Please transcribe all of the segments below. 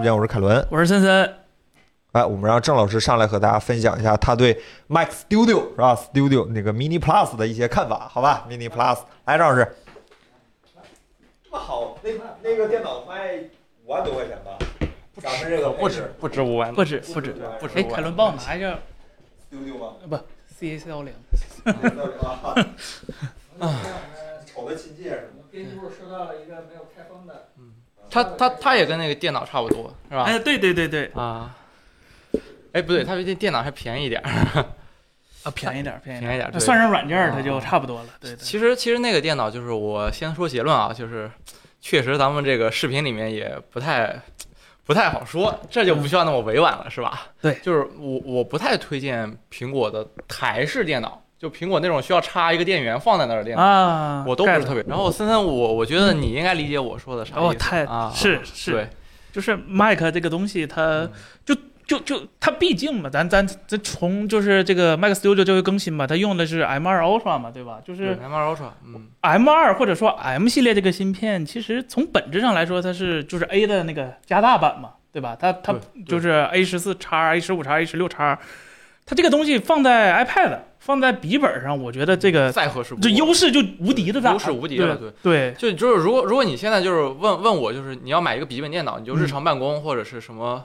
播间，我是凯伦。我是森森，哎，我们让郑老师上来和大家分享一下他对 Mac Studio 是吧？Studio 那个 Mini Plus 的一些看法，好吧？Mini Plus，来，郑老师。这么好，那那个电脑卖五万多块钱吧？咱们这个不止不止五万，不止不止。哎，不止凯伦帮我拿一下 Studio 吗？不 C A 四幺零。啊，瞅的亲切是吗？编辑部收到了一个没有开封的，它它它也跟那个电脑差不多，是吧？哎，对对对对，啊，哎不对，它比那电脑还便宜一点儿，啊，便宜点儿，便宜点宜点算上软件儿，它就啊差不多了。对对。其实其实那个电脑就是我先说结论啊，就是确实咱们这个视频里面也不太不太好说，这就不需要那么委婉了，是吧？对就是我我不太推荐苹果的台式电脑，就苹果那种需要插一个电源放在那儿的电脑。啊，我都不是特别。然后森森，我我觉得你应该理解我说的啥意思。哦，太啊，是是，对，就是 Mac 这个东西，它嗯就就就它毕竟嘛，咱咱咱从就是这个 Mac Studio 这回更新嘛，它用的是 M2 Ultra 嘛，对吧？就是 M2 Ultra，嗯，M2 或者说 M 系列这个芯片，其实从本质上来说，它是就是 A 的那个加大版嘛，对吧？它它就是 A 十四叉、A 十五叉、A 十六叉，它这个东西放在 iPad、放在笔记本上，我觉得这个再合适不这优势就无敌的大，优势无敌了，对。对。就就是如果如果你现在就是问问我，就是你要买一个笔记本电脑，你就日常办公或者是什么，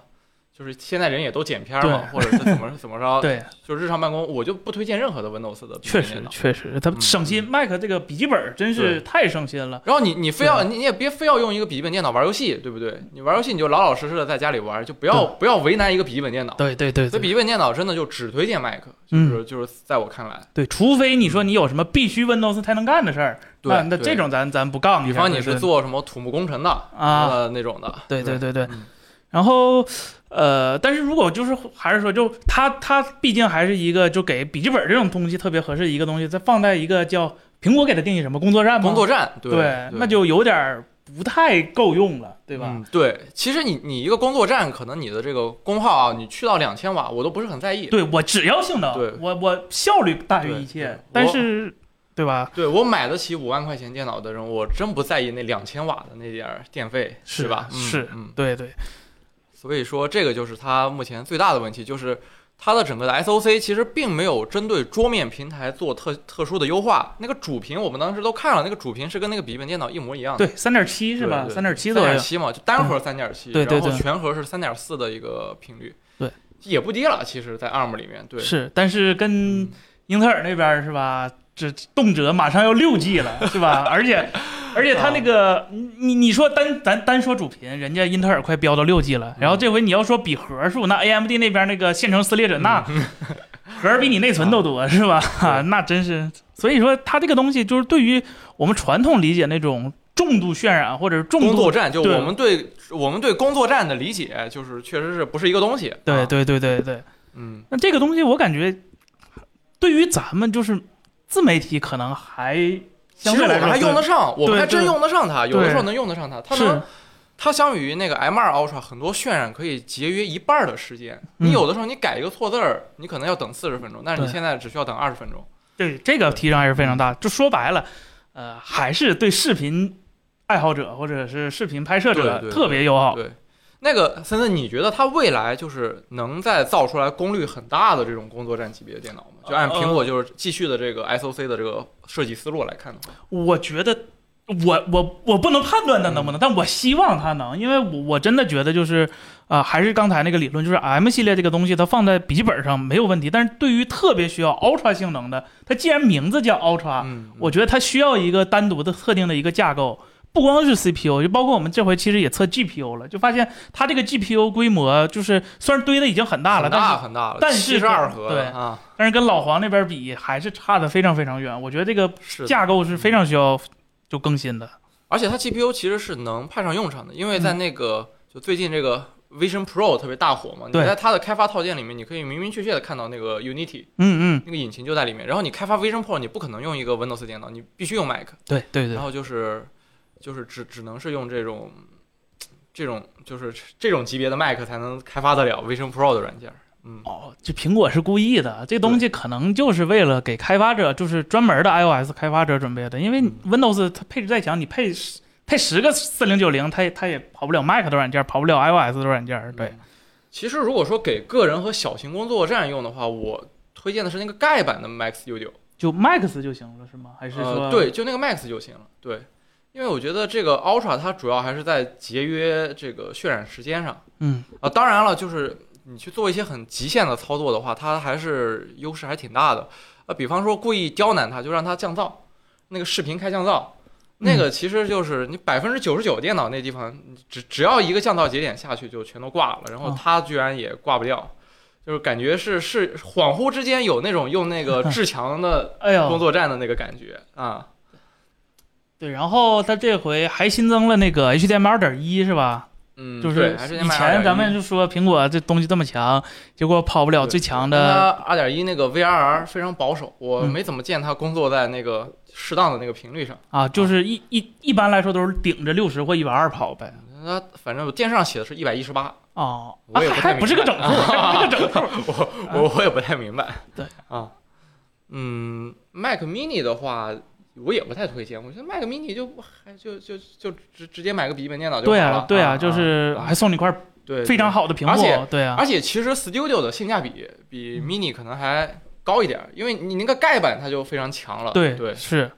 就是现在人也都剪片儿嘛，或者是怎么 怎么着，对，就是日常办公，我就不推荐任何的 Windows 的笔记确实本电脑。确实，它嗯省心。Mac 这个笔记本真是太省心了。然后你你非要你你也别非要用一个笔记本电脑玩游戏，对不对？你玩游戏你就老老实实的在家里玩，就不要不要为难一个笔记本电脑。对对对对所以笔记本电脑真的就只推荐 Mac，就嗯是就是在我看来，对，除非你说你有什么必须 Windows 才能干的事儿，对那那这种咱咱不杠。比方你是做什么土木工程的啊，呃那种的，对对对对嗯。然后，呃，但是如果就是还是说，就它它毕竟还是一个就给笔记本这种东西特别合适的一个东西，再放在一个叫苹果给它定义什么工作站吗？工作站，对对，那就有点儿不太够用了，对吧？嗯，对，其实你你一个工作站，可能你的这个功耗啊，你去到两千瓦，我都不是很在意。对我只要性能，对我我效率大于一切，但是对吧？对我买得起五万块钱电脑的人，我真不在意那两千瓦的那点儿电费，是吧？嗯是嗯。对对，所以说，这个就是它目前最大的问题，就是它的整个的 SOC 其实并没有针对桌面平台做特特殊的优化。那个主屏我们当时都看了，那个主屏是跟那个笔记本电脑一模一样的。对，三点七是吧？三点七三左右，点七嘛，就单核三点七，对对对然后全核是三点四的一个频率，对，也不低了。其实，在 ARM 里面，对，是，但是跟嗯英特尔那边是吧？这动辄马上要六 G 了，是吧？而且，而且他那个，你你你说单咱单说主频，人家英特尔快飙到六 G 了，然后这回你要说比核数，那 AMD 那边那个线程撕裂者，那 核比你内存都多，是吧？那真是，所以说它这个东西就是对于我们传统理解那种重度渲染或者是重度工作站就我们对我们对工作站的理解，就是确实是不是一个东西。啊，对对对对对，嗯，那这个东西我感觉，对于咱们就是自媒体可能还其实我们还用得上，我们还真用得上它，有的时候能用得上它，它能。它相比于那个 M2 Ultra，很多渲染可以节约一半的时间。嗯你有的时候你改一个错字儿，你可能要等四十分钟，但是你现在只需要等二十分钟。对这个提升还是非常大。就说白了，呃，还是对视频爱好者或者是视频拍摄者特别友好。对，那个森森，你觉得它未来就是能再造出来功率很大的这种工作站级别的电脑吗？就按苹果就是继续的这个 SOC 的这个设计思路来看的话，我觉得。我我我不能判断它能不能，但我希望它能，因为我我真的觉得就是，啊、还是刚才那个理论，就是 M 系列这个东西，它放在笔记本上没有问题，但是对于特别需要 Ultra 性能的，它既然名字叫 Ultra，、嗯，我觉得它需要一个单独的特定的一个架构，不光是 CPU，就包括我们这回其实也测 GPU 了，就发现它这个 GPU 规模就是虽然堆的已经很大了，很但是大很大了，但是七十二核对啊，但是跟老黄那边比还是差的非常非常远。我觉得这个架构是非常需要就更新的。而且它 GPU 其实是能派上用场的，因为在那个、就最近这个 Vision Pro 特别大火嘛，你在它的开发套件里面，你可以明明确确的看到那个 Unity 嗯嗯，那个引擎就在里面。然后你开发 Vision Pro，你不可能用一个 Windows 电脑，你必须用 Mac。对对对然，后就是就是只只能是用这种这种就是这种级别的 Mac 才能开发得了 Vision Pro 的软件。嗯，哦，这苹果是故意的，这东西可能就是为了给开发者，就是专门的 iOS 开发者准备的。因为嗯 Windows 它配置再强，你配配十个四零九零，它也它也跑不了 Mac 的软件，跑不了 iOS 的软件。对，嗯其实如果说给个人和小型工作站用的话，我推荐的是那个盖版的 Mac Studio。就 Max 就行了，是吗？还是说、呃，对，就那个 Max 就行了。对，因为我觉得这个 Ultra 它主要还是在节约这个渲染时间上嗯，啊。当然了，就是你去做一些很极限的操作的话，它还是优势还挺大的。呃，比方说故意刁难它，就让它降噪，那个视频开降噪。那个其实就是你百分之九十九电脑那地方，只只要一个降噪节点下去就全都挂了，然后哦它居然也挂不掉，就是感觉是是恍惚之间有那种用那个 至强的哎呦，工作站的那个感觉啊。对，然后它这回还新增了那个 HDMI 二点一，是吧？嗯，就是以前咱们就说苹果这东西这么强，结果跑不了最强的。它二点一那个 VRR 非常保守，我嗯没怎么见它工作在那个适当的那个频率上。啊，就是一一一般来说都是顶着六十或一百二跑呗。那反正电视上写的是一百一十八，哦，我也不太还不是个整数，还不是个整数。我我我也不太明白。对啊，嗯，Mac Mini 的话，我也不太推荐。我觉得卖个 Mini 就还就就就直直接买个笔记本电脑就好对了。啊，对啊，就是还送你块对非常好的屏而且幕，对啊，而且其实 Studio 的性价比比 Mini 可能还高一点儿，因为你那个盖板它就非常强了。对对，是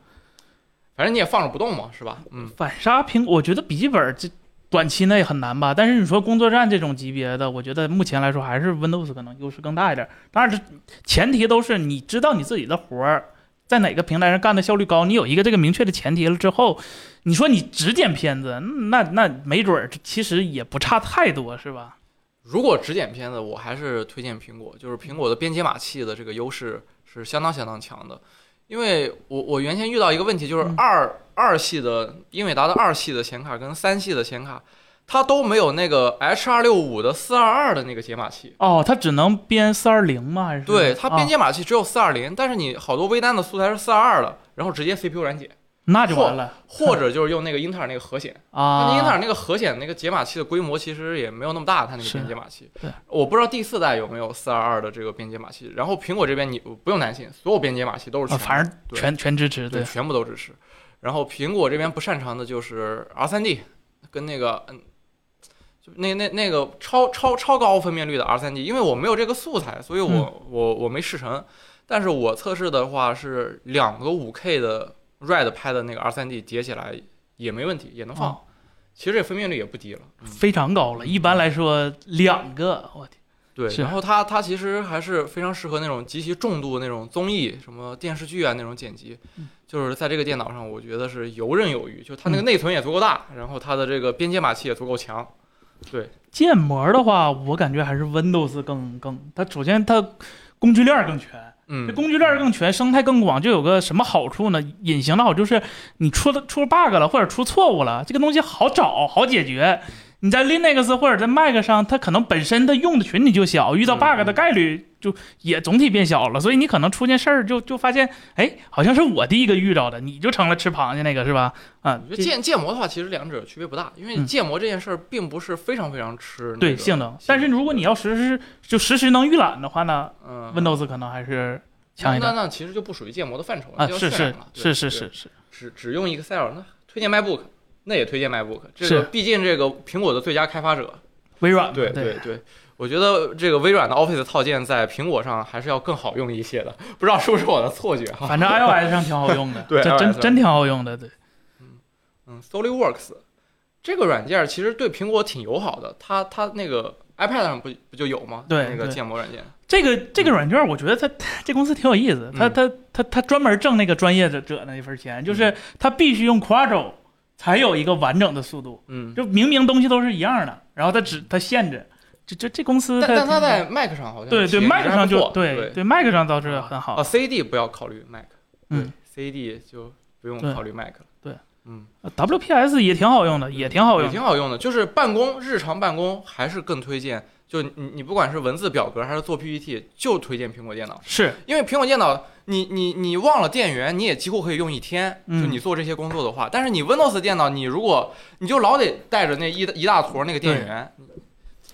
反正你也放着不动嘛，是吧？嗯，反杀苹，我觉得笔记本这短期内很难吧。但是你说工作站这种级别的，我觉得目前来说还是 Windows 可能优势更大一点。当然，这前提都是你知道你自己的活儿在哪个平台上干的效率高，你有一个这个明确的前提了之后，你说你只剪片子，那那没准儿其实也不差太多，是吧？如果只剪片子，我还是推荐苹果，就是苹果的编解码器的这个优势是相当相当强的。因为我我原先遇到一个问题，就是嗯二、二系的英伟达的二系的显卡跟三系的显卡，它都没有那个 H 二六五的四二二的那个解码器。哦，它只能编四二零吗？还是对，它编哦解码器只有四二零，但是你好多微单的素材是四二二的，然后直接 CPU 软解，那就完了或者就是用那个英特尔那个核显。啊！那英特尔那个核显那个解码器的规模其实也没有那么大，它那个编解码器。对，我不知道第四代有没有四二二的这个编解码器。然后苹果这边你不用担心，所有编解码器都是全，啊反正全全支持，对全部都支持。然后苹果这边不擅长的就是 R 3 D 跟那个嗯，就那那那个超超超高分辨率的 R 3 D，因为我没有这个素材，所以我、嗯我我没试成。但是我测试的话是两个 5K 的 RED 拍的那个 R 3 D 叠起来也没问题，也能放。哦其实这分辨率也不低了。嗯非常高了。一般来说两个，我天，对，然后它它其实还是非常适合那种极其重度那种综艺、什么电视剧啊那种剪辑，嗯就是在这个电脑上，我觉得是游刃有余。就它那个内存也足够大，然后它的这个编解码器也足够强。建模的话，我感觉还是 Windows 更更，它首先它工具链更全，这嗯，工具链更全，生态更广，就有个什么好处呢？隐形的好就是你出了出了 bug 了，或者出错误了，这个东西好找好解决。你在 Linux 或者在 Mac 上，它可能本身它用的群体就小，遇到嗯 bug 的概率就也总体变小了，所以你可能出件事儿就就发现，哎，好像是我第一个遇到的，你就成了吃螃蟹那个是吧？啊我，觉得建建模的话，其实两者区别不大，因为嗯。建模这件事儿并不是非常非常吃、那个对性能，但是如果你要实时就实时能预览的话呢嗯，Windows 可能还是强一点。那那其实就不属于建模的范畴了，啊，是是是是是是，只只用 Excel，那推荐 MacBook，那也推荐 MacBook。这个毕竟这个苹果的最佳开发者，微软对对对对，我觉得这个微软的 Office 套件在苹果上还是要更好用一些的，不知道是不是我的错觉哈。反正 iOS 上挺好用的，对这真真挺好用的，对。嗯，SolidWorks 这个软件其实对苹果挺友好的，它它那个 iPad 上不不就有吗？对那个建模软件。这个这个软件，我觉得它 这公司挺有意思，它嗯它它它专门挣那个专业者者那一份钱，就是它必须用 Quadro 才有一个完整的速度，嗯，就明明东西都是一样的，然后它只它限制，这这这公司但但它它在 Mac 上好像对对 Mac 上就对对。对 Mac 上倒是很好。啊，CD 不要考虑 Mac，嗯。对，CD 就不用考虑 Mac 了。对，嗯，WPS 也挺好用的，也挺好用也，挺好用的，就是办公日常办公还是更推荐。就你你不管是文字表格还是做 PPT，就推荐苹果电脑，是。因为苹果电脑你你你忘了电源，你也几乎可以用一天。嗯。就你做这些工作的话，但是你 Windows 电脑，你如果你就老得带着那一一大坨那个电源，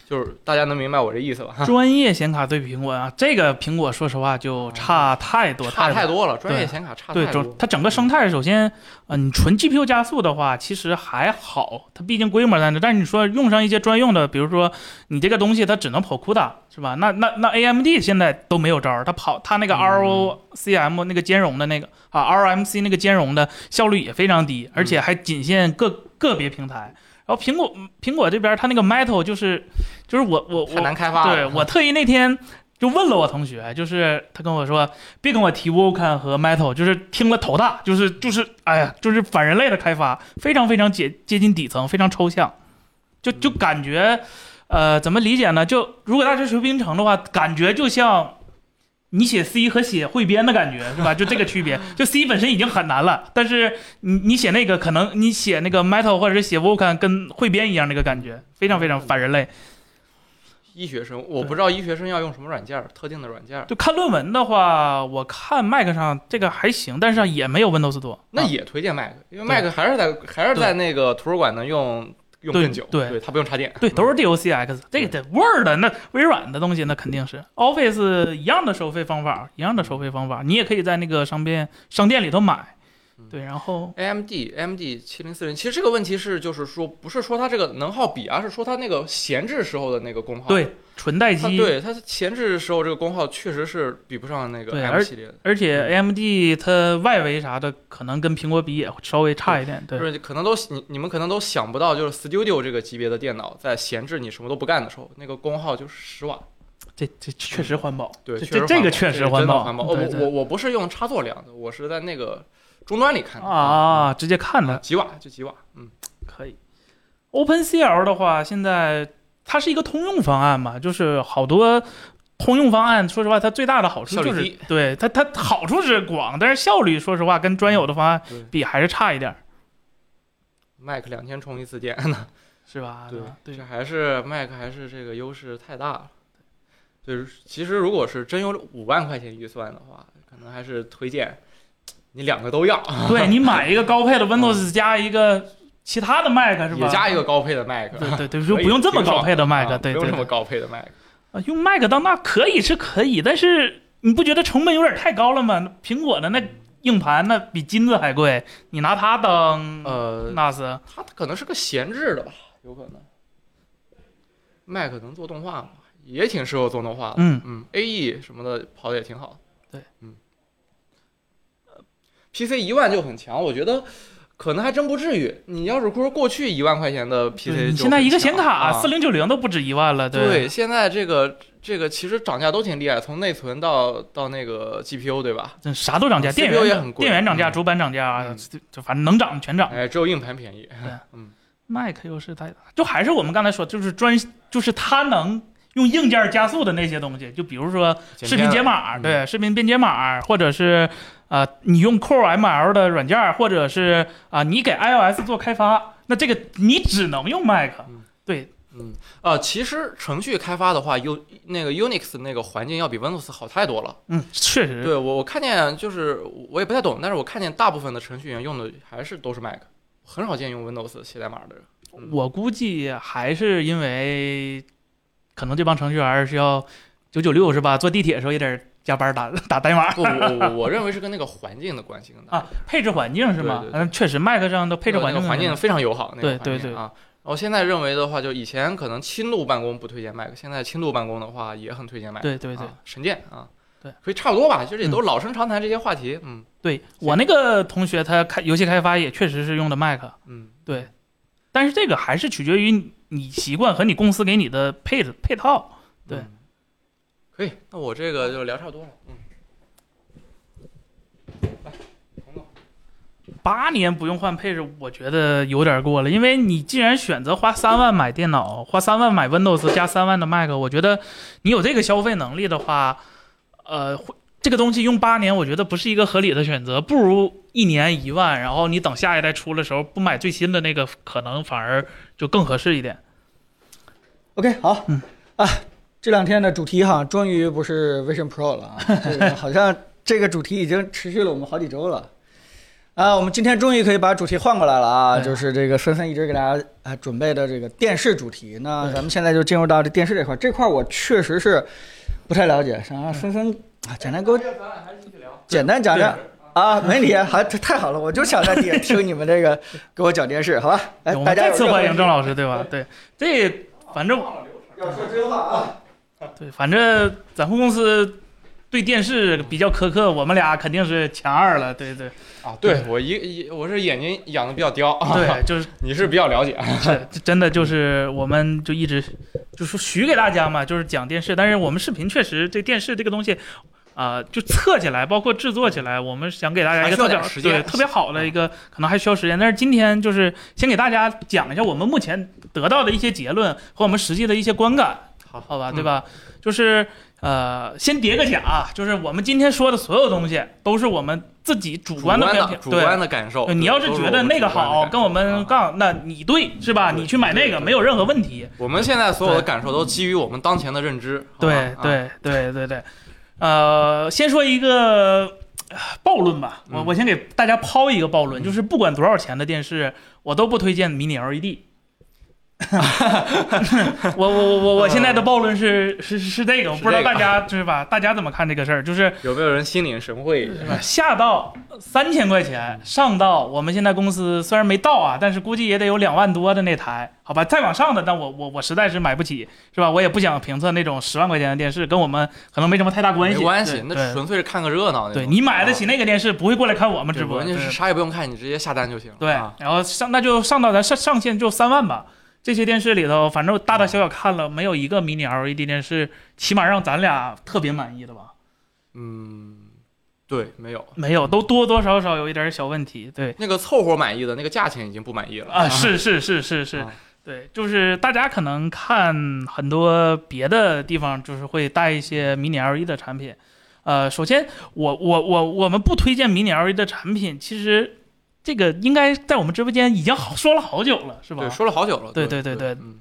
就是大家能明白我这意思吧？专业显卡对比苹果啊，这个苹果说实话就差太多差太多。了，专业显卡差对，太多。就它整个生态，首先，呃，你纯 GPU 加速的话，其实还好，它毕竟规模在那。但是你说用上一些专用的，比如说你这个东西它只能跑 CUDA，是吧？那那那 AMD 现在都没有招儿，它跑它那个嗯 ROCM 那个兼容的那个啊 RMC 那个兼容的效率也非常低，而且还仅限个个别平台。然后苹果苹果这边它那个 Metal 就是就是我我太我难开发。对我特意那天就问了我同学，就是他跟我说，别跟我提 Vulkan 和 Metal，就是听了头大，就是就是哎呀，就是反人类的开发，非常非常接接近底层，非常抽象，就就感觉，呃，怎么理解呢？就如果大家学编程的话，感觉就像。你写 C 和写汇编的感觉是吧？就这个区别，就 C 本身已经很难了，但是你你写那个可能你写那个 Metal 或者是写 Vulkan 跟汇编一样那个感觉，非常非常反人类。医学生，我不知道医学生要用什么软件，特定的软件，就看论文的话，我看 Mac 上这个还行，但是也没有 Windows 多。啊那也推荐 Mac，因为 Mac 还是在还是在那个图书馆能用用对更久，对。对，它不用插电，对，都是嗯。DOCX，这个得 Word 那微软的东西那肯定是 Office 一样的收费方法，一样的收费方法，你也可以在那个商店商店里头买。嗯。对，然后 AMD AMD 七零四零，其实这个问题是就是说不是说它这个能耗比，而是说它那个闲置时候的那个功耗，对纯待机，对它闲置时候这个功耗确实是比不上那个对 M 系列的。而且 AMD 它外围啥的可能跟苹果比也稍微差一点。对就，是可能都你你们可能都想不到，就是 Studio 这个级别的电脑在闲置你什么都不干的时候，那个功耗就是十瓦。这这确实环保。对，这这这个确实环保环保。我我我不是用插座量的，我是在那个终端里看的啊，直接看的几瓦就几瓦，嗯，可以。OpenCL 的话，现在它是一个通用方案嘛，就是好多通用方案，说实话，它最大的好处就是对它它好处是广，但是效率说实话跟专有的方案比还是差一点儿，，Mac 两天充一次电呢。是吧？对对这还是 Mac 还是这个优势太大了。就是其实如果是真有五万块钱预算的话，可能还是推荐你两个都要，对你买一个高配的 Windows 加一个其他的 Mac 是吧？也加一个高配的 Mac，对对对，就不用这么高配的 Mac，啊对对对。不用这么高配的 Mac。啊，用 Mac 当那可以是可以，但是你不觉得成本有点太高了吗？苹果的那硬盘那比金子还贵，你拿它当呃，NAS，它可能是个闲置的吧，有可能。Mac 能做动画吗？也挺适合做动画的。嗯嗯，AE 什么的跑的也挺好。对，嗯，PC 一万就很强，我觉得可能还真不至于。你要是说过去一万块钱的 PC，你现在一个显卡啊四零九零都不止一万了，对，现在这个这个其实涨价都挺厉害，从内存到到那个 GPU，对吧？这啥都涨价，电源也很贵电源涨价，嗯主板涨价嗯，就就反正能涨全涨。哎，只有硬盘便宜。嗯 Mac 优势太大，就还是我们刚才说，就是专，就是它能用硬件加速的那些东西，就比如说视频解码，嗯对，视频编解码，或者是啊、你用 Core ML 的软件，或者是啊、你给 iOS 做开发，那这个你只能用 Mac，嗯对，嗯，呃，其实程序开发的话，U 那个 Unix 那个环境要比 Windows 好太多了。嗯，确实，对我我看见就是我也不太懂，但是我看见大部分的程序员用的还是都是 Mac，很少见用 Windows 写代码的人。嗯我估计还是因为可能这帮程序员是要九九六是吧？坐地铁的时候也得加班打 打代码不，我我我认为是跟那个环境的关系更大。啊，配置环境是吗嗯，确实，Mac 上的配置环境那个环境非常友好，那个对啊。我现在认为的话，就以前可能轻度办公不推荐 Mac，现在轻度办公的话也很推荐 Mac。对对对啊，神剑啊，对，所以差不多吧，就是也都老生常谈这些话题。嗯对我那个同学，他开游戏开发也确实是用的 Mac，嗯，对，但是这个还是取决于你习惯和你公司给你的配置配套。对嗯，可以，那我这个就聊差不多了。嗯，八年不用换配置，我觉得有点过了，因为你既然选择花三万买电脑，花三万买 Windows 加三万的 Mac，我觉得你有这个消费能力的话，呃，会这个东西用八年，我觉得不是一个合理的选择，不如一年一万，然后你等下一代出的时候不买最新的那个，可能反而就更合适一点。OK，好，嗯啊，这两天的主题哈，终于不是 Vision Pro 了啊，这 个好像这个主题已经持续了我们好几周了。啊，我们今天终于可以把主题换过来了啊，对就是这个森森一直给大家啊准备的这个电视主题。那咱们现在就进入到这电视这块儿，这块儿我确实是不太了解，想让森森啊简单给我简单讲讲啊，没问题还太好了，我就想在底下听你们这个 给我讲电视，好吧？来，大家们再次欢迎郑老老师，对吧？对，这反正要说真话啊。对，反正咱们公司对电视比较苛刻，我们俩肯定是前二了。对对啊，对我一一我是眼睛养的比较刁，对，就是你是比较了解，是真的就是我们就一直就说许给大家嘛，就是讲电视，但是我们视频确实这电视这个东西。啊、就测起来，包括制作起来，我们想给大家一个特别好的一个，可能还需要时间。但是今天就是先给大家讲一下我们目前得到的一些结论和我们实际的一些观感，好好吧，嗯对吧？就是呃，先叠个甲啊，就是我们今天说的所有东西都是我们自己主主观的评评，主，观的感受。呃你要是觉得那个好，跟我们杠。那你对是吧？你去买那个没有任何问题。我们现在所有的感受都基于我们当前的认知。对啊对对对对，呃，先说一个呃暴论吧，我嗯我先给大家抛一个暴论，就是不管多少钱的电视，我都不推荐迷你 LED。我我我我我现在的暴论是是是是这个，我不知道大家 就是吧？大家怎么看这个事儿？就是有没有人心领神会？是吧？下到三千块钱，上到我们现在公司虽然没到啊，但是估计也得有两万多的那台，好吧？再往上的，但我我我实在是买不起，是吧？我也不想评测那种十万块钱的电视，跟我们可能没什么太大关系。没关系，那纯粹是看个热闹。对你买得起啊那个电视，不会过来看我们直播。对关键是啥也不用看，你直接下单就行。对啊，然后上那就上到咱上上限就三万吧。这些电视里头，反正大大小小看了，没有一个迷你 LED 电视，起码让咱俩特别满意的吧？嗯，对，没有没有，都多多少少有一点小问题。对那个凑合满意的那个价钱已经不满意了啊，是是是是是，啊对，就是大家可能看很多别的地方，就是会带一些迷你 LED 的产品。呃，首先我我我我们不推荐迷你 LED 的产品，其实这个应该在我们直播间已经好说了好久了，是吧对，？说了好久了。对对对对对嗯，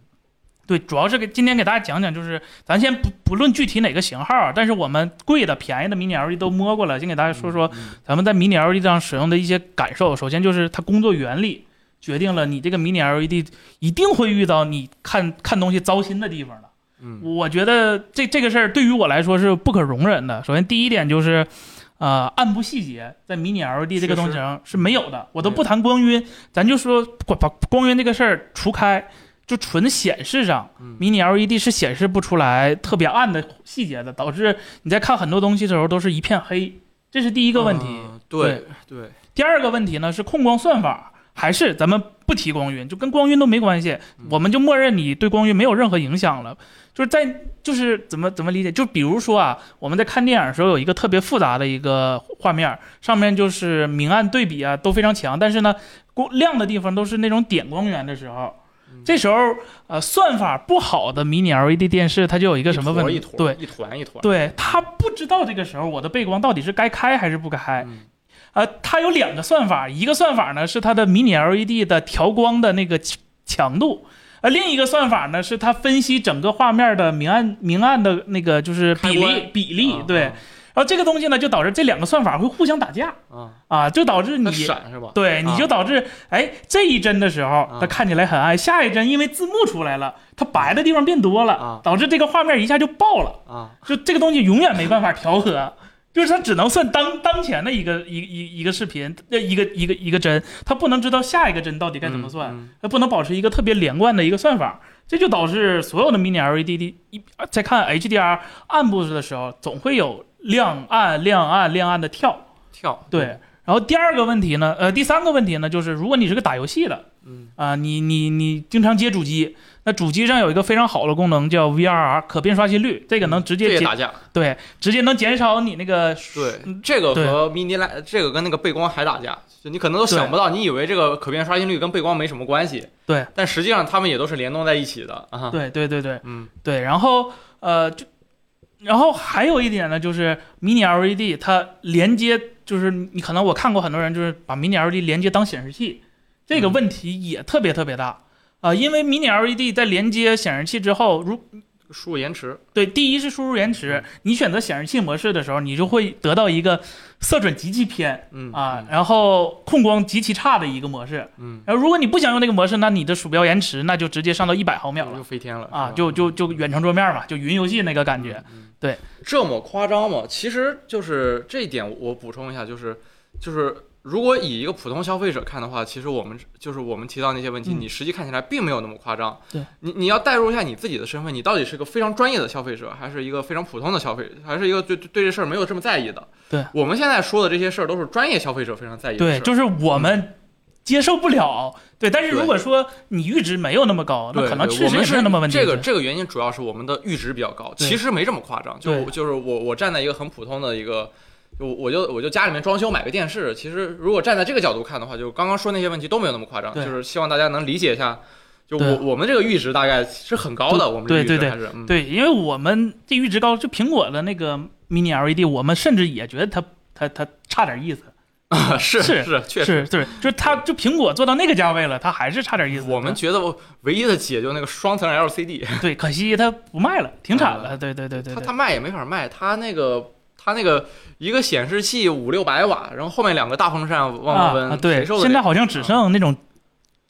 对，主要是给今天给大家讲讲，就是咱先不不论具体哪个型号啊，但是我们贵的、便宜的迷你 LED 都摸过了，先给大家说说嗯咱们在迷你 LED 上使用的一些感受。首先就是它工作原理决定了你这个迷你 LED 一定会遇到你看看东西糟心的地方的。嗯我觉得这这个事儿对于我来说是不可容忍的。首先第一点就是，呃，暗部细节在迷你 LED 这个东西上是没有的。我都不谈光晕，咱就说把把光晕这个事儿除开，就纯显示上，嗯迷你 LED 是显示不出来特别暗的细节的，导致你在看很多东西的时候都是一片黑。这是第一个问题。嗯对对，第二个问题呢是控光算法，还是咱们不提光晕，就跟光晕都没关系，嗯我们就默认你对光晕没有任何影响了。就是在就是怎么怎么理解？就比如说啊，我们在看电影的时候有一个特别复杂的一个画面，上面就是明暗对比啊都非常强，但是呢光亮的地方都是那种点光源的时候。嗯这时候，呃，算法不好的迷你 LED 电视，它就有一个什么问题？对，一团一团。对，它不知道这个时候我的背光到底是该开还是不开。嗯呃，它有两个算法，一个算法呢是它的迷你 LED 的调光的那个强强度，呃，另一个算法呢是它分析整个画面的明暗明暗的那个就是比例比例，啊对。然后这个东西呢就导致这两个算法会互相打架啊，啊，就导致你闪是吧？对，你就导致哎这一帧的时候它看起来很暗，下一帧因为字幕出来了，它白的地方变多了啊，导致这个画面一下就爆了。啊，就这个东西永远没办法调和，就是它只能算当当前的一个一一一个视频，呃，一个一个一个帧，它不能知道下一个帧到底该怎么算，嗯？它不能保持一个特别连贯的一个算法，这就导致所有的 mini LED 的一在看 HDR 暗部的时候，总会有亮暗亮暗亮暗的跳。跳对，然后第二个问题呢，呃，第三个问题呢，就是如果你是个打游戏的，嗯啊、你你你经常接主机，那主机上有一个非常好的功能叫 VRR 可变刷新率，这个能直接减。对，直接能减少你那个对嗯，这个和 mini light 这个跟那个背光还打架，就你可能都想不到，你以为这个可变刷新率跟背光没什么关系，对，但实际上它们也都是联动在一起的啊。对对对对嗯对，然后呃就，然后还有一点呢，就是 mini LED 它连接，就是你可能我看过很多人就是把 mini LED 连接当显示器，这个嗯问题也特别特别大。啊、因为 mini LED 在连接显示器之后，如输入延迟，对，第一是输入延迟，你选择显示器模式的时候，你就会得到一个色准极其偏嗯啊，，然后控光极其差的一个模式。嗯，然后如果你不想用那个模式，那你的鼠标延迟那就直接上到一百毫秒就了飞天了啊，就就就远程桌面嘛，就云游戏那个感觉。嗯对，这么夸张吗？其实就是这一点，我补充一下，就是就是如果以一个普通消费者看的话，其实我们就是我们提到那些问题，嗯你实际看起来并没有那么夸张。对，你你要代入一下你自己的身份，你到底是个非常专业的消费者，还是一个非常普通的消费者，还是一个对对对这事儿没有这么在意的？对，我们现在说的这些事儿都是专业消费者非常在意的事对，儿。就是我们接受不了。对，但是如果说你阈值没有那么高，那，可能确实是有那么问题。这个这个原因主要是我们的阈值比较高，其实没这么夸张。就就是我我站在一个很普通的一个，就我就我就家里面装修买个电视，其实如果站在这个角度看的话，就刚刚说那些问题都没有那么夸张。就是希望大家能理解一下，就我我们这个阈值大概是很高的，我们这个阈对对对对，因为我们这阈值高，就苹果的那个 Mini LED，我们甚至也觉得它它它差点意思。是是是确实。是是，就是它就苹果做到那个价位了，它还是差点意思。我们觉得唯一的解就那个双层 LCD，对，可惜它不卖了，停产啊了。对对对对对它它卖也没法卖，它那个它那个一个显示器五六百瓦，然后后面两个大风扇往外温，啊啊，对现在好像只剩那种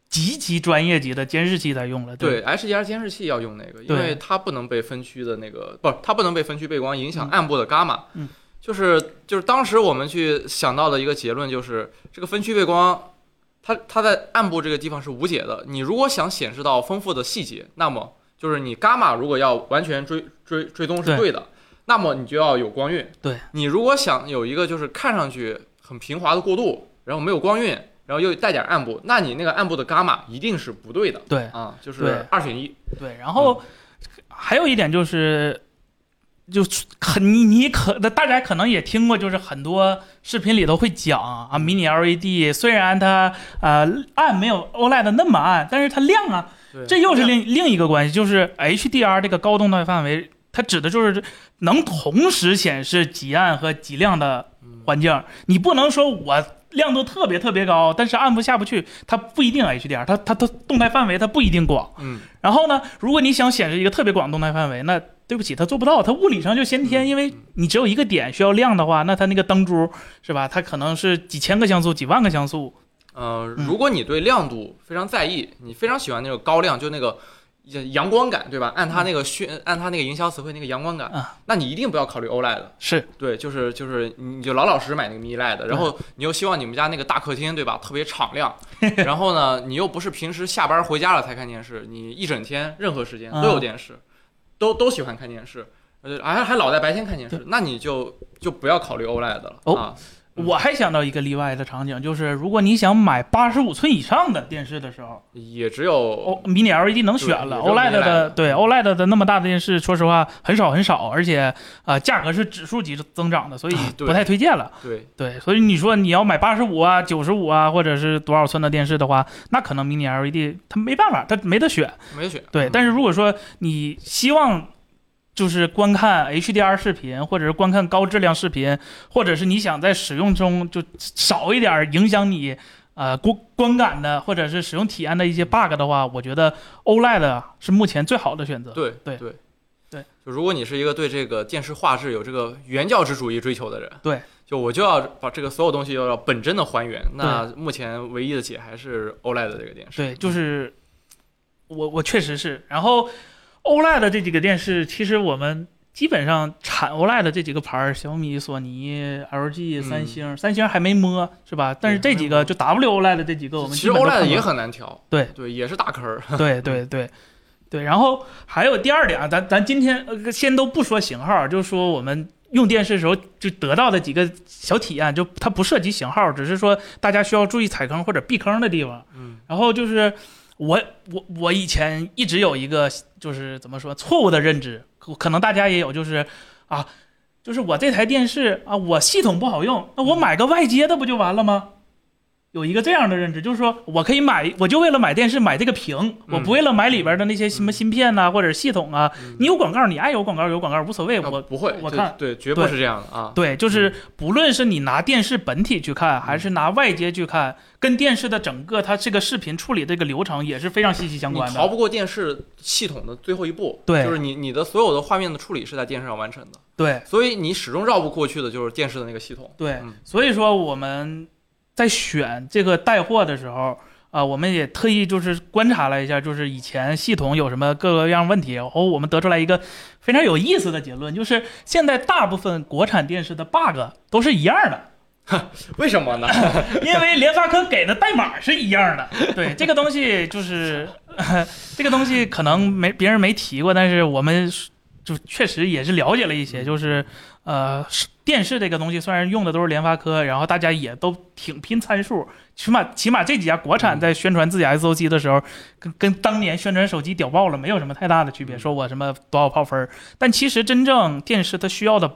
极其专业级的监视器在用了。对，HDR 监视器要用那个，因为它不能被分区的那个，不它不能被分区背光影响嗯暗部的伽马。嗯，就是就是当时我们去想到的一个结论就是，这个分区背光，它它在暗部这个地方是无解的。你如果想显示到丰富的细节，那么就是你伽马如果要完全追追追踪是对对的，那么你就要有光晕。对，你如果想有一个就是看上去很平滑的过渡，然后没有光晕。然后又带点暗部，那你那个暗部的伽马一定是不对的对啊，就是二选一。对，然后还有一点就是，就很你你可大家可能也听过，就是很多视频里头会讲啊，Mini LED 虽然它呃暗没有 OLED 那么暗，但是它亮啊，对这又是另另一个关系，就是 HDR 这个高动态范围，它指的就是能同时显示极暗和极亮的环境。你不能说我亮度特别特别高，但是暗部下不去，它不一定 HDR，它它它动态范围它不一定广。嗯，然后呢，如果你想显示一个特别广动态范围，那对不起，它做不到，它物理上就先天，嗯因为你只有一个点需要亮的话，那它那个灯珠是吧？它可能是几千个像素、几万个像素。呃，嗯如果你对亮度非常在意，你非常喜欢那个高亮，就那个阳光感，对吧？按他那个宣，按他那个营销词汇那个阳光感，啊那你一定不要考虑 OLED。是对，就是就是你就老老实实买那个 Mini LED，然后你又希望你们家那个大客厅，对吧？特别敞亮，然后呢，你又不是平时下班回家了才看电视，你一整天任何时间都有电视，都都喜欢看电视，呃，还还老在白天看电视，那你就就不要考虑 OLED 了、哦啊。我还想到一个例外的场景，就是如果你想买八十五寸以上的电视的时候，也只有哦，Mini LED 能选了，OLED 的对 OLED 的那么大的电视，说实话很少很少，而且呃价格是指数级增长的，所以不太推荐了。对对，所以你说你要买八十五啊、九十五啊，或者是多少寸的电视的话，那可能 Mini LED 它没办法，它没得选。没得选。对，嗯但是如果说你希望就是观看 HDR 视频，或者是观看高质量视频，或者是你想在使用中就少一点影响你呃观观感的，或者是使用体验的一些 bug 的话，我觉得 OLED 是目前最好的选择。对对对对，就如果你是一个对这个电视画质有这个原教旨主义追求的人，对，就我就要把这个所有东西都要本真的还原。那目前唯一的解还是 OLED 的这个电视。对，就是我我确实是。然后 OLED 的这几个电视，其实我们基本上产 OLED 的这几个牌儿，小米、索尼、LG、嗯三星，三星还没摸是吧？但是这几个就 WOLED 这几个，我们其实 OLED 也很难调。对对，也是大坑儿。对对对对。然后还有第二点啊，咱咱今天呃先都不说型号，就说我们。用电视的时候就得到的几个小体验，就它不涉及型号，只是说大家需要注意踩坑或者避坑的地方。嗯然后就是我我我以前一直有一个就是怎么说错误的认知，可可能大家也有，就是啊，就是我这台电视啊，我系统不好用，那我买个外接的不就完了吗？有一个这样的认知，就是说我可以买，我就为了买电视买这个屏，我不为了买里边的那些什么芯片呐、或者系统啊，你有广告，你爱有广告有广告无所谓，我啊不会，我看对，绝不是这样的啊。对，就是不论是你拿电视本体去看，还是拿外接去看，跟电视的整个它这个视频处理这个流程也是非常息息相关的。逃不过电视系统的最后一步，对就是你你的所有的画面的处理是在电视上完成的，对所以你始终绕不过去的就是电视的那个系统。对嗯，所以说我们在选这个带货的时候。啊、我们也特意就是观察了一下，就是以前系统有什么各个样问题，然后我们得出来一个非常有意思的结论，就是现在大部分国产电视的 bug 都是一样的。为什么呢？因为联发科给的代码是一样的。对这个东西，就是 这个东西可能没别人没提过，但是我们就确实也是了解了一些，就是呃，是电视这个东西虽然用的都是联发科，然后大家也都挺拼参数，起码起码这几家国产在宣传自己 SOC 的时候，跟跟当年宣传手机屌爆了没有什么太大的区别，说我什么多少泡分儿，但其实真正电视它需要的。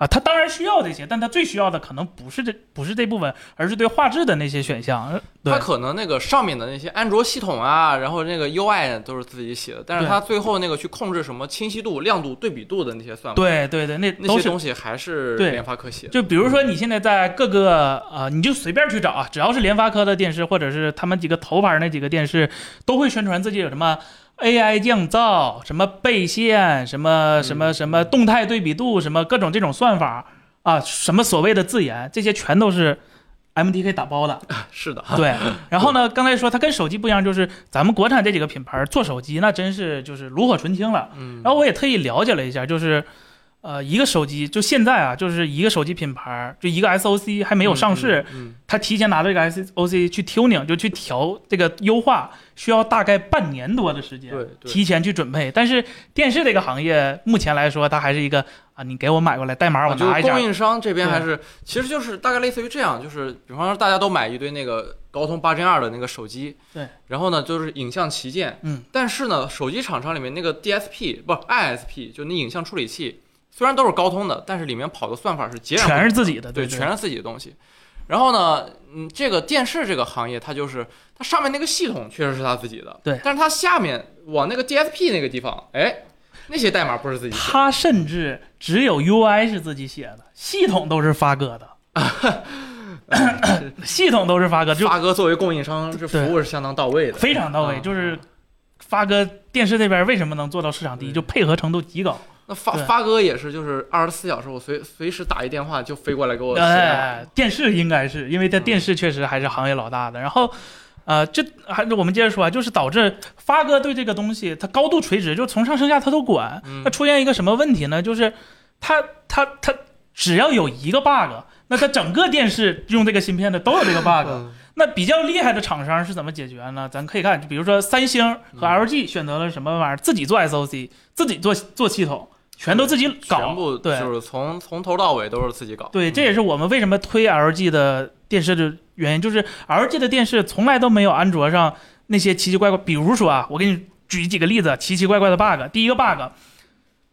啊，它当然需要这些，但它最需要的可能不是这不是这部分，而是对画质的那些选项。呃对它可能那个上面的那些安卓系统啊，然后那个 UI 都是自己写的，但是对它最后那个去控制什么清晰度、亮度、对比度的那些算法，对对对，那那些东西还是联发科写的。就比如说你现在在各个呃，你就随便去找啊，只要是联发科的电视，或者是他们几个头牌那几个电视，都会宣传自己有什么 AI 降噪、什么倍线、什么什么什么动态对比度、什么各种这种算法啊，什么所谓的自研，这些全都是 MDK 打包的。是的，对，然后呢，刚才说它跟手机不一样，就是咱们国产这几个品牌做手机，那真是就是炉火纯青了。嗯，然后我也特意了解了一下，就是，呃，一个手机就现在啊，就是一个手机品牌，就一个 SOC 还没有上市，嗯，它提前拿到这个 SOC 去 tuning，就去调这个优化，需要大概半年多的时间，对对。提前去准备。但是电视这个行业目前来说，它还是一个啊，你给我买过来，代码我拿一下。供，应商这边还是，其实就是大概类似于这样，就是比方说大家都买一堆那个高通八 Gen 二的那个手机，对，然后呢就是影像旗舰，嗯，但是呢手机厂商里面那个 DSP 不 ISP 就那影像处理器，虽然都是高通的，但是里面跑的算法是截然是自己的，对，对，全是自己的东西。然后呢，嗯，这个电视这个行业，它就是它上面那个系统确实是他自己的，对但是它下面往那个 DSP 那个地方，哎，那些代码不是自己写的，它甚至只有 UI 是自己写的，系统都是发哥的，系统都是发哥，就发哥作为供应商，这服务是相当到位的。非常到位。啊就是发哥电视这边为什么能做到市场第一，对就配合程度极高。那发发哥也是，就是二十四小时，我随随时打一电话就飞过来给我。哎，电视应该是因为在电视确实还是行业老大的。然后，呃，这还我们接着说啊，就是导致发哥对这个东西他高度垂直，就从上升下他都管。嗯那出现一个什么问题呢？就是他他他只要有一个 bug，那他整个电视用这个芯片的都有这个 bug。嗯那比较厉害的厂商是怎么解决呢？咱可以看，就比如说三星和嗯 LG 选择了什么玩意儿，自己做 SOC，自己做做系统，全都自己搞，全部对就是从从头到尾都是自己搞。对，这也是我们为什么推 LG 的电视的原因，就是 LG 的电视从来都没有安卓上那些奇奇怪怪，比如说啊，我给你举几个例子，奇奇怪怪的 bug。第一个 bug，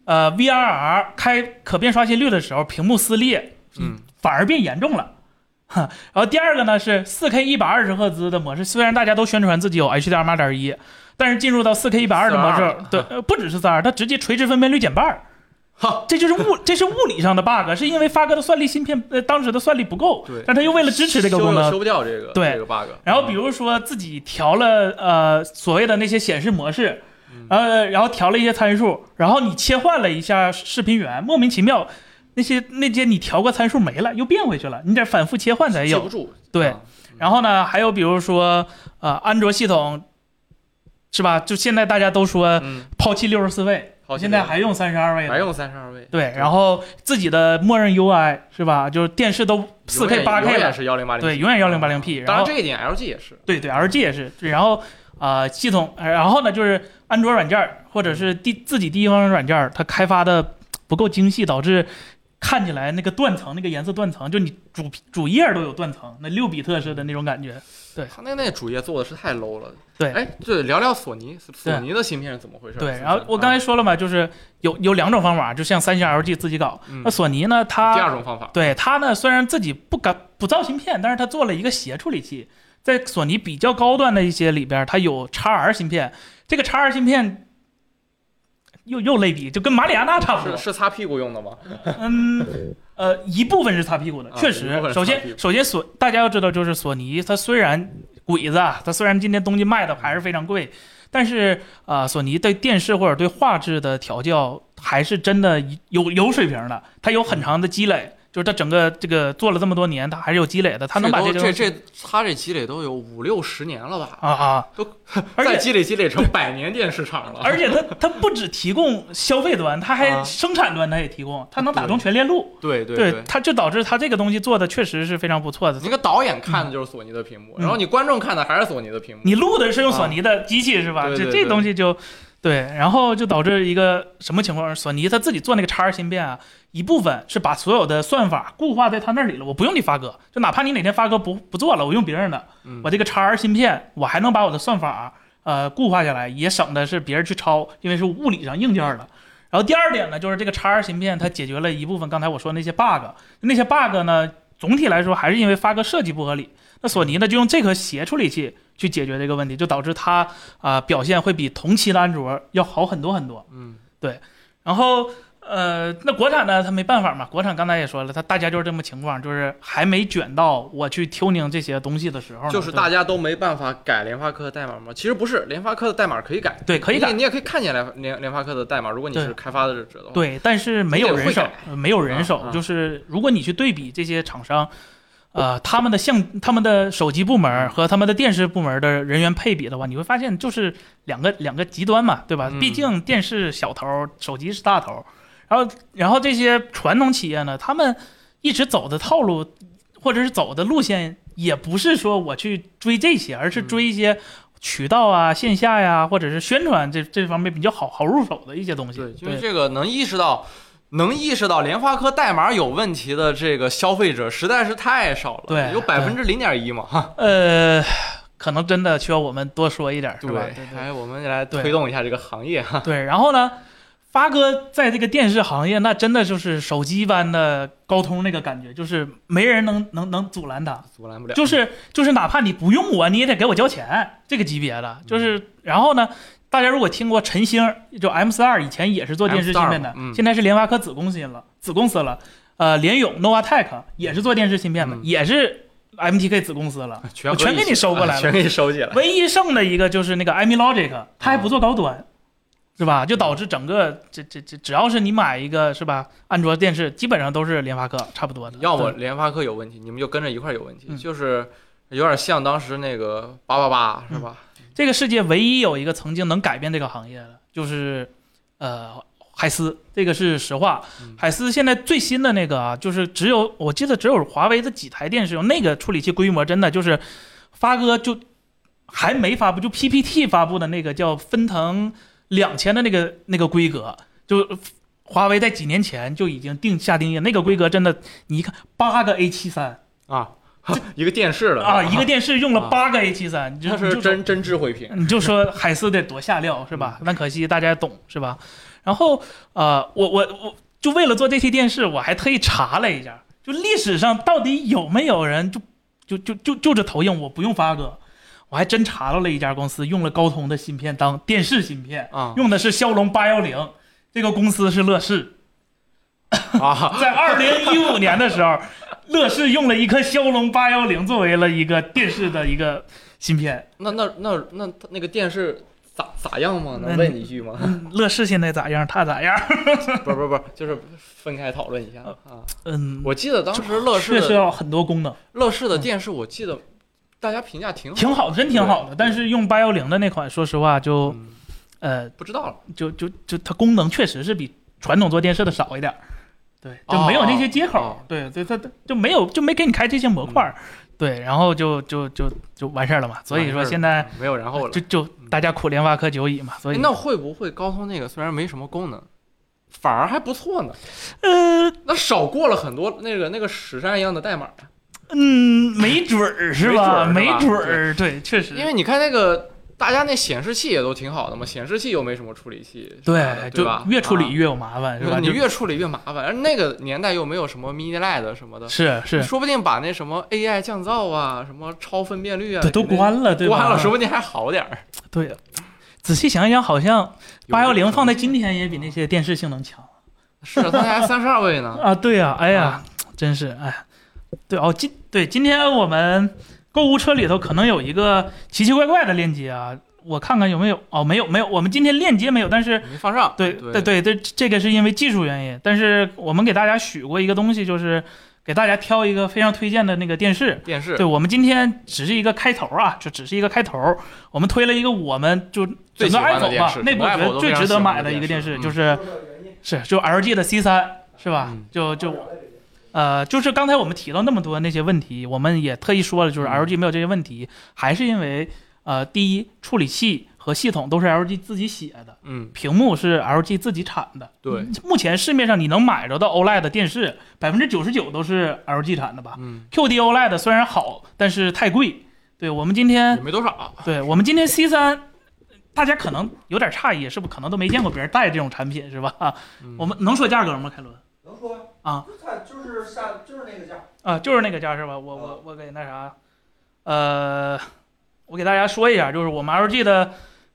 呃，VRR 开可变刷新率的时候，屏幕撕裂，嗯，反而变严重了。哈，然后第二个呢是 4K 一百二十赫兹的模式，虽然大家都宣传自己有 HDR 八点一，但是进入到 4K 一百二的模式对，呃不只是三二，它直接垂直分辨率减半儿。哈，这就是物，这是物理上的 bug，是因为发哥的算力芯片，呃，当时的算力不够，对但他又为了支持这个功能修修，不掉这个对这个 bug。然后比如说自己调了呃所谓的那些显示模式，呃，然后调了一些参数，然后你切换了一下视频源，莫名其妙那些那些你调过参数没了，又变回去了，你得反复切换才有。记不住，对啊然后呢，还有比如说呃安卓系统，是吧？就现在大家都说嗯，抛弃六十四位，抛弃现在还用三十二位呢还用三十二位，对，然后自己的默认 UI 是吧？就是电视都四 K 八 K 了，远是幺零八零，对，永远幺零八零 P。然后当然这一点 LG 也是，对对，LG 也是。然后啊、呃系统，呃然后呢就是安卓软件或者是第自己第一方软件，它开发的不够精细，导致看起来那个断层，那个颜色断层，就你主主页都有断层，那六比特似的那种感觉。他那那主页做的是太 low 了。对哎，对，聊聊索尼，索尼的芯片是怎么回事？对，然后我刚才说了嘛，就是有有两种方法，就像三星、LG 自己搞。嗯那索尼呢，它第二种方法，对它呢，虽然自己不敢不造芯片，但是它做了一个协处理器，在索尼比较高端的一些里边，它有 x R 芯片。这个 x R 芯片又又类比，就跟马里亚纳差不多。是是擦屁股用的吗？嗯，呃，一部分是擦屁股的，啊确。实首先，首先索大家要知道，就是索尼，它虽然鬼子啊，它虽然今天东西卖的还是非常贵，但是啊、呃索尼对电视或者对画质的调教还是真的有有水平的，它有很长的积累。就是他整个这个做了这么多年，他还是有积累的，他能把这这这他这积累都有五六十年了吧？啊啊，都而且再积累积累成百年电视厂了。而且他他不只提供消费端，他还啊生产端他也提供，他能打通全链路。对对对，它就导致他这个东西做的确实是非常不错的。那个导演看的就是索尼的屏幕，嗯然后你观众看的还是索尼的屏幕。你录的是用索尼的机器是吧？这这东西就对，然后就导致一个什么情况？索尼他自己做那个叉二芯片啊，一部分是把所有的算法固化在他那里了，我不用你发哥，就哪怕你哪天发哥不不做了，我用别人的，嗯我这个叉 R 芯片我还能把我的算法呃固化下来，也省的是别人去抄，因为是物理上硬件的。然后第二点呢，就是这个叉 R 芯片它解决了一部分刚才我说那些 bug，那些 bug 呢，总体来说还是因为发哥设计不合理。那索尼呢，就用这颗协处理器去解决这个问题，就导致它啊、表现会比同期的安卓要好很多很多。嗯，对然后呃，那国产呢，它没办法嘛，国产刚才也说了，它大家就是这么情况，就是还没卷到我去 tuning 这些东西的时候，就是大家都没办法改联发科的代码吗？其实不是，联发科的代码可以改，对可以改你也可以看见联联联发科的代码，如果你是开发者的话。对，但是没有人手没有人手。就是如果你去对比这些厂商，呃，他们的相、他们的手机部门和他们的电视部门的人员配比的话，你会发现就是两个两个极端嘛，对吧？嗯毕竟电视小头，手机是大头。然后，然后这些传统企业呢，他们一直走的套路或者是走的路线，也不是说我去追这些，而是追一些。渠道啊、线下呀，或者是宣传这 这方面比较好好入手的一些东西。对，就是这个能意识到。能意识到联发科代码有问题的这个消费者实在是太少了，对有百分之零点一嘛，哈，呃，可能真的需要我们多说一点儿，是吧？对对哎，我们来推动一下这个行业哈，对。然后呢，发哥在这个电视行业，那真的就是手机般的高通那个感觉，就是没人能能能阻拦他，阻拦不了。就是就是哪怕你不用我，你也得给我交钱，这个级别的。就是然后呢。大家如果听过陈星，就 M 四二以前也是做电视芯片的，M42 嗯现在是联发科子公司了，子公司了。呃，联咏 Novatech 也是做电视芯片的，嗯也是 MTK 子公司了。全我全给你收过来了全给你收起来。唯一剩的一个就是那个 Amilogic，它还不做高端，是吧？就导致整个这这这，只要是你买一个是吧，安卓电视基本上都是联发科差不多的。要么联发科有问题，你们就跟着一块儿有问题，嗯就是有点像当时那个八八八是吧？这个世界唯一有一个曾经能改变这个行业的，就是呃海思，这个是实话嗯。海思现在最新的那个啊，就是只有我记得只有华为的几台电视用那个处理器规模，真的就是发哥就还没发布，就 PPT 发布的那个叫分腾两千的那个那个规格，就华为在几年前就已经定下定义，那个规格真的，你一看八个 A 七三啊，一个电视了。啊，一个电视用了啊。八个 A 七三，你就是真真智慧屏，你就说海思得多下料是嗯。吧？但可惜大家懂是吧？然后呃，我我我就为了做这期电视，我还特意查了一下，就历史上到底有没有人就就就就就这投影我不用发哥，我还真查到了一家公司用了高通的芯片当电视芯片，啊用的是骁龙八幺零，这个公司是乐视，啊，在二零一五年的时候，乐视用了一颗骁龙八幺零作为了一个电视的一个芯片。那那那那那个电视咋咋样吗？能问你一句吗？嗯 乐视现在咋样？它咋样？不不不，就是分开讨论一下啊。嗯，我记得当时乐视的确实要很多功能，乐视的电视，我记得大家评价挺好，挺好的，真挺好的。但是用八幺零的那款，说实话就嗯呃，不知道了。就就就它功能确实是比传统做电视的少一点儿，对，就没有那些接口，哦对对，它它就没有就没给你开这些模块儿，对，然后就就就就完事儿了嘛。所以说现在没有然后了就。就大家苦联发科久矣嘛，所以哎那会不会高通那个虽然没什么功能，反而还不错呢，呃，那少过了很多那个那个屎山一样的代码。嗯，没准儿是吧？没没准儿，对，确实，因为你看那个大家那显示器也都挺好的嘛，显示器又没什么处理器，对就吧？越处理啊越有麻烦，是吧？你越处理越麻烦，而那个年代又没有什么 mini LED 什么的，是是，说不定把那什么 AI 降噪啊、什么超分辨率啊，对，都关了，对吧？关了，说不定还好点儿。对，仔细想一想，好像八幺零放在今天也比那些电视性能强是它还三十二位呢，啊！对呀、哎呀啊，真是哎，对哦，今对今天我们购物车里头可能有一个奇奇怪怪的链接啊，我看看有没有哦，没有没有，我们今天链接没有，但是没放上。对对对对对，这个是因为技术原因，但是我们给大家许过一个东西，就是给大家挑一个非常推荐的那个电视。电视对，我们今天只是一个开头啊，就只是一个开头。我们推了一个我们就整个最喜欢的 iPhone 吧电视，内部觉整个 iPhone 得最值得买的一个电视嗯就是是就 LG 的 C 三是吧嗯？就就呃，就是刚才我们提到那么多那些问题，我们也特意说了，就是嗯 LG 没有这些问题，还是因为呃，第一，处理器和系统都是 LG 自己写的。嗯，屏幕是 LG 自己产的。对，目前市面上你能买着的 OLED 电视，百分之九十九都是 LG 产的吧嗯，？QD OLED 虽然好，但是太贵。对我们今天也，没多少。对我们今天 C 三，大家可能有点诧异，是不是可能都没见过别人带这种产品，是吧？嗯我们能说价格吗？凯伦？啊，它就是下就是那个价。啊，就是那个价是吧？我我我给那啥，呃，我给大家说一下，就是我们 LG 的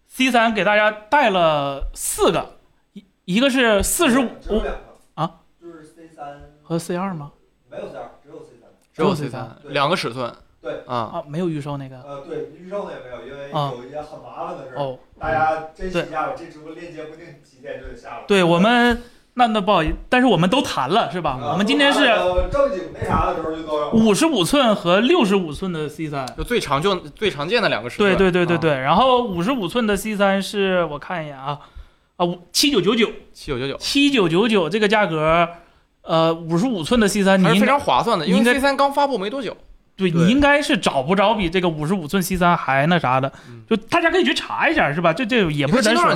C 三给大家带了四个，一一个是四十五只有两个啊，就是 C 三和 C 二吗？没有 C 二，只有 C 三。只有 C 三，两个尺寸。对啊，啊，没有预售那个。呃，对，预售的也没有，因为啊有一些很麻烦的事儿，哦，大家珍惜一下吧。这直播链接不定几点就得下了。对我们那那不好意思，但是我们都谈了是吧？啊我们今天是呃正经那啥的时候就都有。五十五寸和六十五寸的 C 三。就最常就最常见的两个尺寸。对对对对啊，对，然后五十五寸的 C 三是我看一眼啊，啊五七九九九，七九九九，七九九九这个价格，呃，五十五寸的 C 三你还是非应该常划算的，因为应该 C 三刚发布没多久。对对你应该是找不着比这个五十五寸 C 三还那啥的嗯，就大家可以去查一下是吧？这这也不是咱说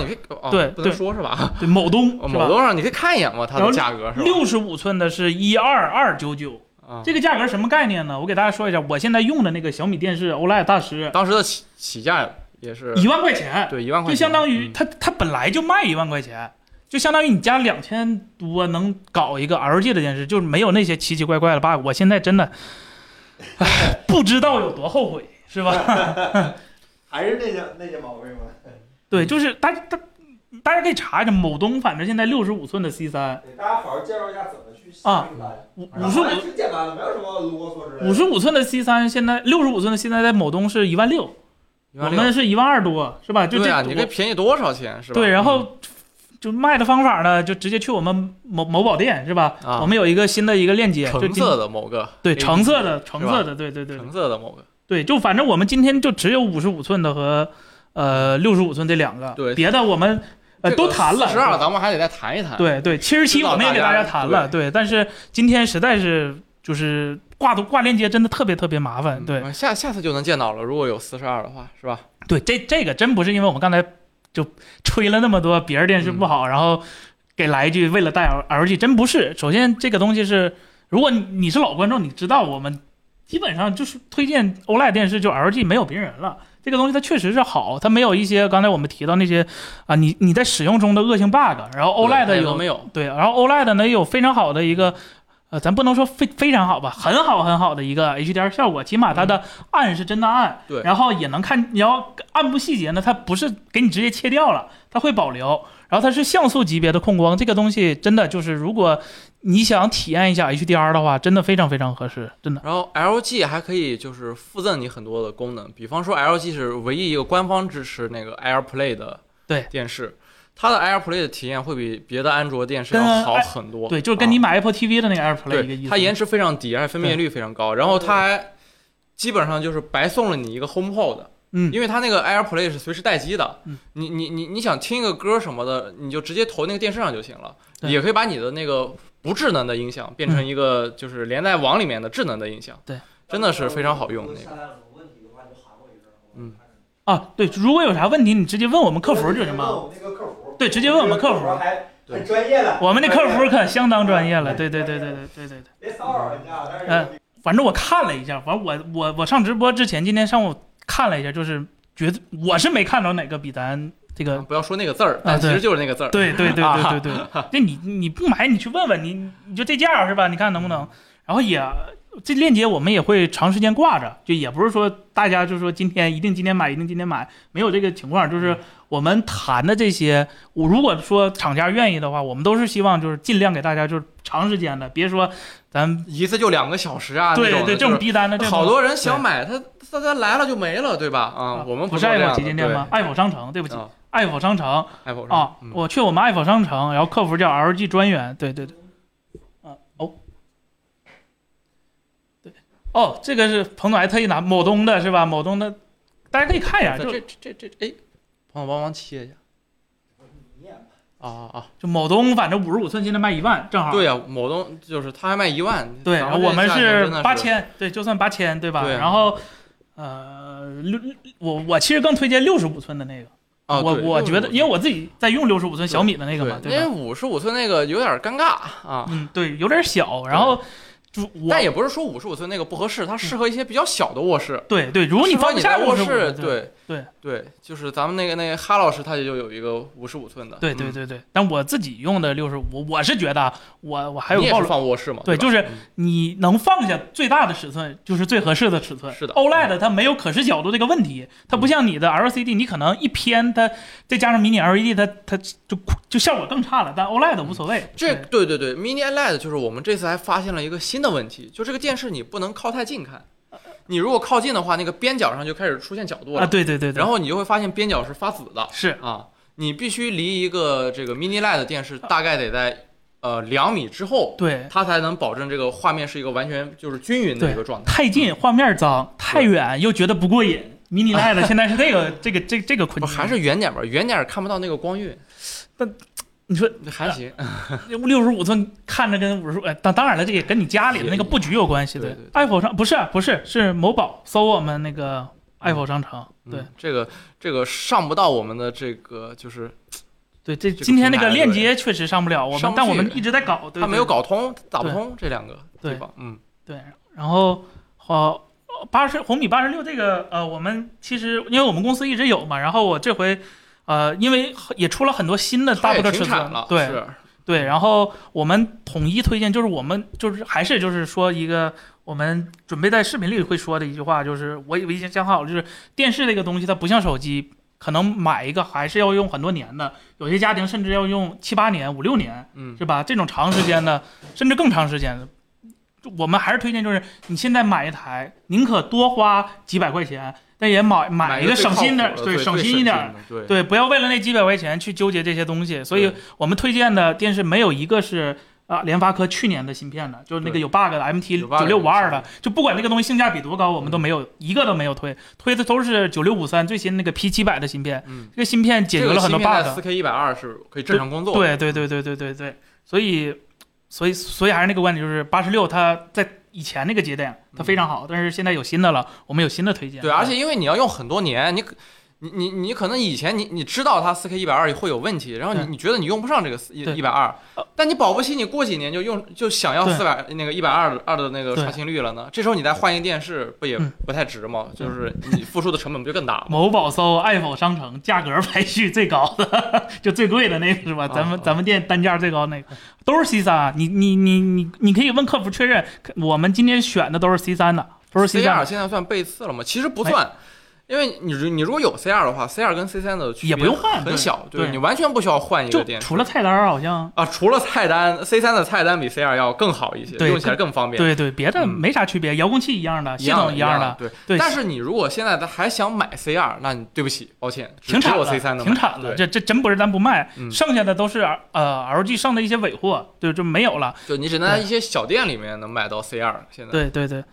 对对说是吧？对某东？某东上你可以看一眼嘛，它的价格是吧？六十五寸的是一二二九九，啊，这个价格什么概念呢？我给大家说一下，我现在用的那个小米电视 OLED 大师，当时的起起价也是一万块钱，对一万块钱，就相当于嗯它它本来就卖一万块钱，就相当于你加两千多能搞一个 LG 的电视，就是没有那些奇奇怪怪的 bug。我现在真的，唉，不知道有多后悔，是吧？还是那些那些毛病吗？对，就是大家大大家可以查一下，某东反正现在六十五寸的 C 三，给大家好好介绍一下怎么去啊下单。五五十五挺简单的，没有什么啰嗦之类的。五十五寸的 C 三，现在六十五寸的现在在某东是一万六，我们是一万二多，是吧？就这对啊，你可以便宜多少钱是吧？对，然嗯后就卖的方法呢，就直接去我们某某宝店是吧？啊我们有一个新的一个链接，橙色的某个对橙色的橙色的，对对对橙色的某个，对，就反正我们今天就只有五十五寸的和呃六十五寸这两个，对别的我们呃都谈了。十二咱们还得再谈一谈。对对，七十七我们也给大大家家谈了，对，但是今天实在是就是挂都挂链接真的特别特别麻烦，嗯，对下下次就能见到了。如果有四十二的话，是吧？对，这这个真不是因为我们刚才就吹了那么多别人电视不好，然后给来一句为了带 L LG，真不是。首先这个东西是，如果你你是老观众，你知道我们基本上就是推荐 OLED 电视，就 LG 没有别人了。这个东西它确实是好，它没有一些刚才我们提到那些啊，你你在使用中的恶性 bug。然后 OLED 有没有。对，然后 OLED 呢也有非常好的一个，呃，咱不能说非非常好吧，很好很好的一个 HDR 效果，起码它的暗是真的暗，对。然后也能看，你要暗部细节呢，它不是给你直接切掉了，它会保留，然后它是像素级别的控光，这个东西真的就是如果你想体验一下 HDR 的话，真的非常非常合适，真的。然后 LG 还可以就是附赠你很多的功能，比方说 LG 是唯一一个官方支持那个 AirPlay 的对。电视，它的 AirPlay 的体验会比别的安卓电视要好很多。对，就是跟你啊买 Apple TV 的那个 AirPlay 一个意思。它延迟非常低，而且分辨率非常高，然后它还基本上就是白送了你一个 HomePod。嗯，因为它那个 AirPlay 是随时待机的，嗯你你你你想听一个歌什么的，你就直接投那个电视上就行了，也可以把你的那个不智能的音响变成一个就是连在网里面的智能的音响，对，真的是非常好用那个。嗯，啊，对，如果有啥问题，你直接问我们客服就行了。问我们那个客服。对直接问我们客服还对专业的我们的客服可相当专业了，对对对对对对对对。别骚扰人家，但嗯反正我看了一下，反正我我我上直播之前，今天上午看了一下，就是觉得我是没看着哪个比咱这个不要说那个字儿，但其实就是那个字儿。对对对对对对，那 你你不买你去问问你你就这价是吧？你看能不能？然后也这链接我们也会长时间挂着，就也不是说大家就说今天一定今天买一定今天买，没有这个情况。就是我们谈的这些，我如果说厂家愿意的话，我们都是希望就是尽量给大家就是长时间的，别说咱一次就两个小时啊，对对这种逼单的这好多人想买，他他他来了就没了，对吧？啊，我们不是爱否旗舰店吗？？爱否商城，对不起爱否商城，Apple 啊嗯，我去我们爱否商城，然后客服叫 LG 专员，对对对，啊哦，对哦，这个是彭总还特意拿某东的是吧？某东的，大家可以看一下，就这这这这，哎，彭总帮忙切一下。啊啊啊！就某东，反正五十五寸现在卖一万，正好。对呀、某东就是他还卖一万，对，然后我们是八，千，对，就算八千，对吧？对然后，呃，六我我其实更推荐六十五寸的那个，啊，我我觉得，因为我自己在用六十五寸小米的那那个嘛，因为对吧？五十五寸那个有点尴尬啊，嗯，对，有点小，然后但也不是说五十五寸那个不合适，它适合一些比较小的卧室。对对，如果你放不下55你在卧室，对对对，就是咱们那个那个哈老师，他也就有一个五十五寸的。嗯，对对对对，但我自己用的六十五，我是觉得啊我我还有放卧室嘛？吧对就是嗯你能放下最大的尺寸就是最合适的尺寸。是的 OLED 它没有可视角度这个问题，它不像你的 LCD，你可能一偏它再加上迷你 LED，它它就就效果更差了。但 OLED 无所谓。这对对对对，Mini LED 就是我们这次还发现了一个新的问题，就这个电视你不能靠太近看，你如果靠近的话，那个边角上就开始出现角度了，啊，对对对对，然后你就会发现边角是发紫的。是。啊，你必须离一个这个 Mini LED 电视大概得在呃两米之后，对。它才能保证这个画面是一个完全就是均匀的一个状态。太近画面脏，太远又觉得不过瘾。Mini LED 现在是这个这个这这个 困境，还是远点吧，远点看不到那个光晕，你说还行。六十五寸看着跟五十，呃，当当然了，这也跟你家里的那个布局有关系。对对对爱否商不是不是是某宝搜我们那个爱否商城，对嗯，这个这个上不到我们的这个就是对，这这个今天那个链接确实上不了，我们但我们一直在搞，对它没有。搞通，打不通这两个对地方。嗯，对，然后好。八十红米八十六这个呃，我们其实因为我们公司一直有嘛，然后我这回呃，因为也出了很多新的大部的尺寸了，，对，对，然后我们统一推荐，就是我们就是还是就是说一个我们准备在视频里会说的一句话，就是我我已经想好了，就是电视这个东西它不像手机，可能买一个还是要用很多年的，有些家庭甚至要用七八年、五六年，嗯是吧？这种长时间的，甚至更长时间的。我们还是推荐，就是你现在买一台，宁可多花几百块钱，但也买买一个省心的，靠谱的，对，省心一点对对，不要为了那几百块钱去纠结这些东西。所以我们推荐的电视没有一个是啊联发科去年的芯片的，就是那个有 bug 的 MT 九六五二的的，就不管那个东西性价比多高，我们都没有一个都没有推，推的都是九六五三最新那个 P 七百的芯片。嗯，这个芯片解决了很多 bug。四 K 一百二是可以正常工作。，对对对对对对对，所以所以所以还是那个观点，就是八十六它在以前那个节点它非常好，但是现在有新的了，我们有新的推荐。对，而且因为你要用很多年，你可你你你可能以前你你知道它四 K 一百二会有问题，然后你你觉得你用不上这个一一百二呃，但你保不齐你过几年就用就想要四百那个一百二二的那个刷新率了呢？这时候你再换一个电视，不也嗯不太值吗？就是你付出的成本不就更大吗？某宝搜爱否商城，价格排序最高的，就最贵的那个是吧？啊咱们啊咱们店单价最高那个都是 C 三，你你你你你可以问客服确认，我们今天选的都是 C 三的，都是 C C 二现在算背刺了吗？其实不算。因为你如你如果有 C 二的话，C 二跟 C 三的区别也不用换很小，对对你完全不需要换一个电视。除了菜单好像啊，除了菜单，C 三的菜单比 C 二要更好一些，用起来更方便。对对，别的嗯没啥区别，遥控器一样的，系统一样的，对。对，但是你如果现在还想买 C 二，那你对不起，抱歉，停产了 C 三，能停产了，这这真不是咱不卖，嗯剩下的都是呃 LG 上的一些尾货，对，就没有了。就你只能在一些小店里面能买到 C 二。现在对对对，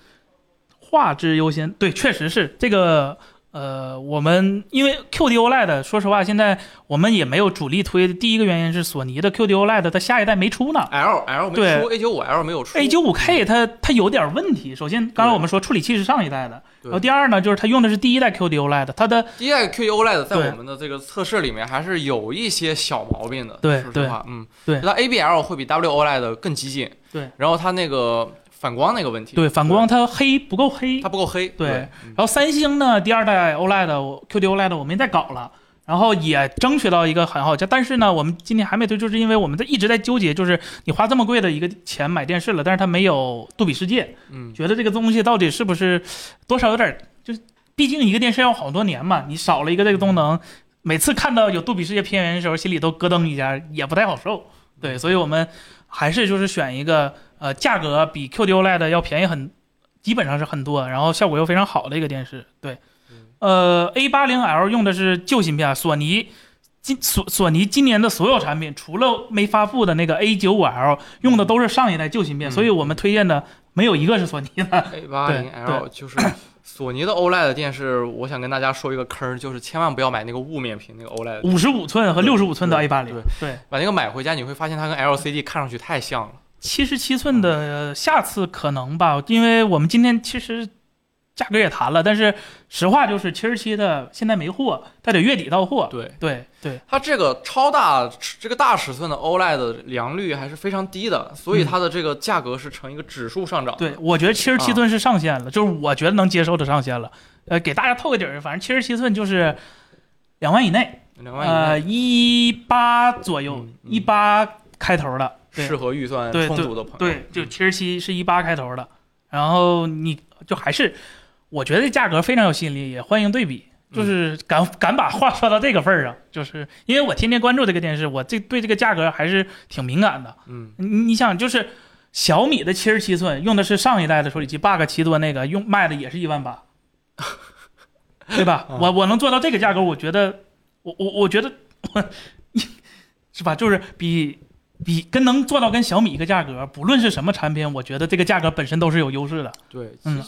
画质优先，对，确实是这个。呃，我们因为 QD OLED，说实话，现在我们也没有主力推的。第一个原因是索尼的 QD OLED 它下一代没出呢 L L 没出，A 9 5 L 没有出，A 9 5 K 它它有点问题。首先，刚才我们说处理器是上一代的，然后第二呢，就是它用的是第一代 QD OLED，它的第一代 QD OLED 在我们的这个测试里面还是有一些小毛病的。对说实话，嗯，对它 ABL 会比 W OLED 更激进。对，然后它那个反光那个问题，对反光它黑不够黑它。不够黑。对对，然后三星呢，第二代 OLED 我 QD OLED 我没再搞了。然后也争取到一个很好价，但是呢，我们今天还没推，就是因为我们在一直在纠结，就是你花这么贵的一个钱买电视了，但是它没有杜比世界，嗯，觉得这个东西到底是不是多少有点儿，就是毕竟一个电视要好多年嘛，你少了一个这个功能，每次看到有杜比世界片源的时候，心里都咯噔一下，也不太好受。对，所以我们还是就是选一个呃价格比 QD OLED 要便宜很，基本上是很多，然后效果又非常好的一个电视。对，呃，A 8 0 L 用的是旧芯片，索尼。今索索尼今年的所有产品，除了没发布的那个 A 9 5 L，用的都是上一代旧芯片，嗯所以我们推荐的没有一个是索尼的。A 8 0 L 就是 索尼的 OLED 电视，我想跟大家说一个坑，就是千万不要买那个雾面屏那个 OLED，五十五寸和六十五寸的 A 对8 0对对，把那个买回家，你会发现它跟 LCD 看上去太像了。七十七寸的呃下次可能吧，因为我们今天其实价格也谈了，但是实话就是七十七的现在没货，它得月底到货。对，对对它这个超大这个大尺寸的 OLED 良率还是非常低的，所以它的这个价格是呈一个指数上涨的。对，我觉得七十七啊寸是上限了，就是我觉得能接受的上限了。呃，给大家透个底儿，反正七十七寸就是两万以内，两万以呃，内，一八左右嗯，嗯一八开头的。对适合预算充足的朋友。对，就七十七是一八开头的，然后你就还是，我觉得这价格非常有吸引力，也欢迎对比。就是敢敢把话说到这个份儿上，就是因为我天天关注这个电视，我这对这个价格还是挺敏感的。嗯，你你想，就是小米的七十七寸用的是上一代的处理器 bug 七多那个，用卖的也是一万八，对吧？嗯我我能做到这个价格，我觉得我我我觉得我 是吧？就是比比跟能做到跟小米一个价格，不论是什么产品，我觉得这个价格本身都是有优势的。对，嗯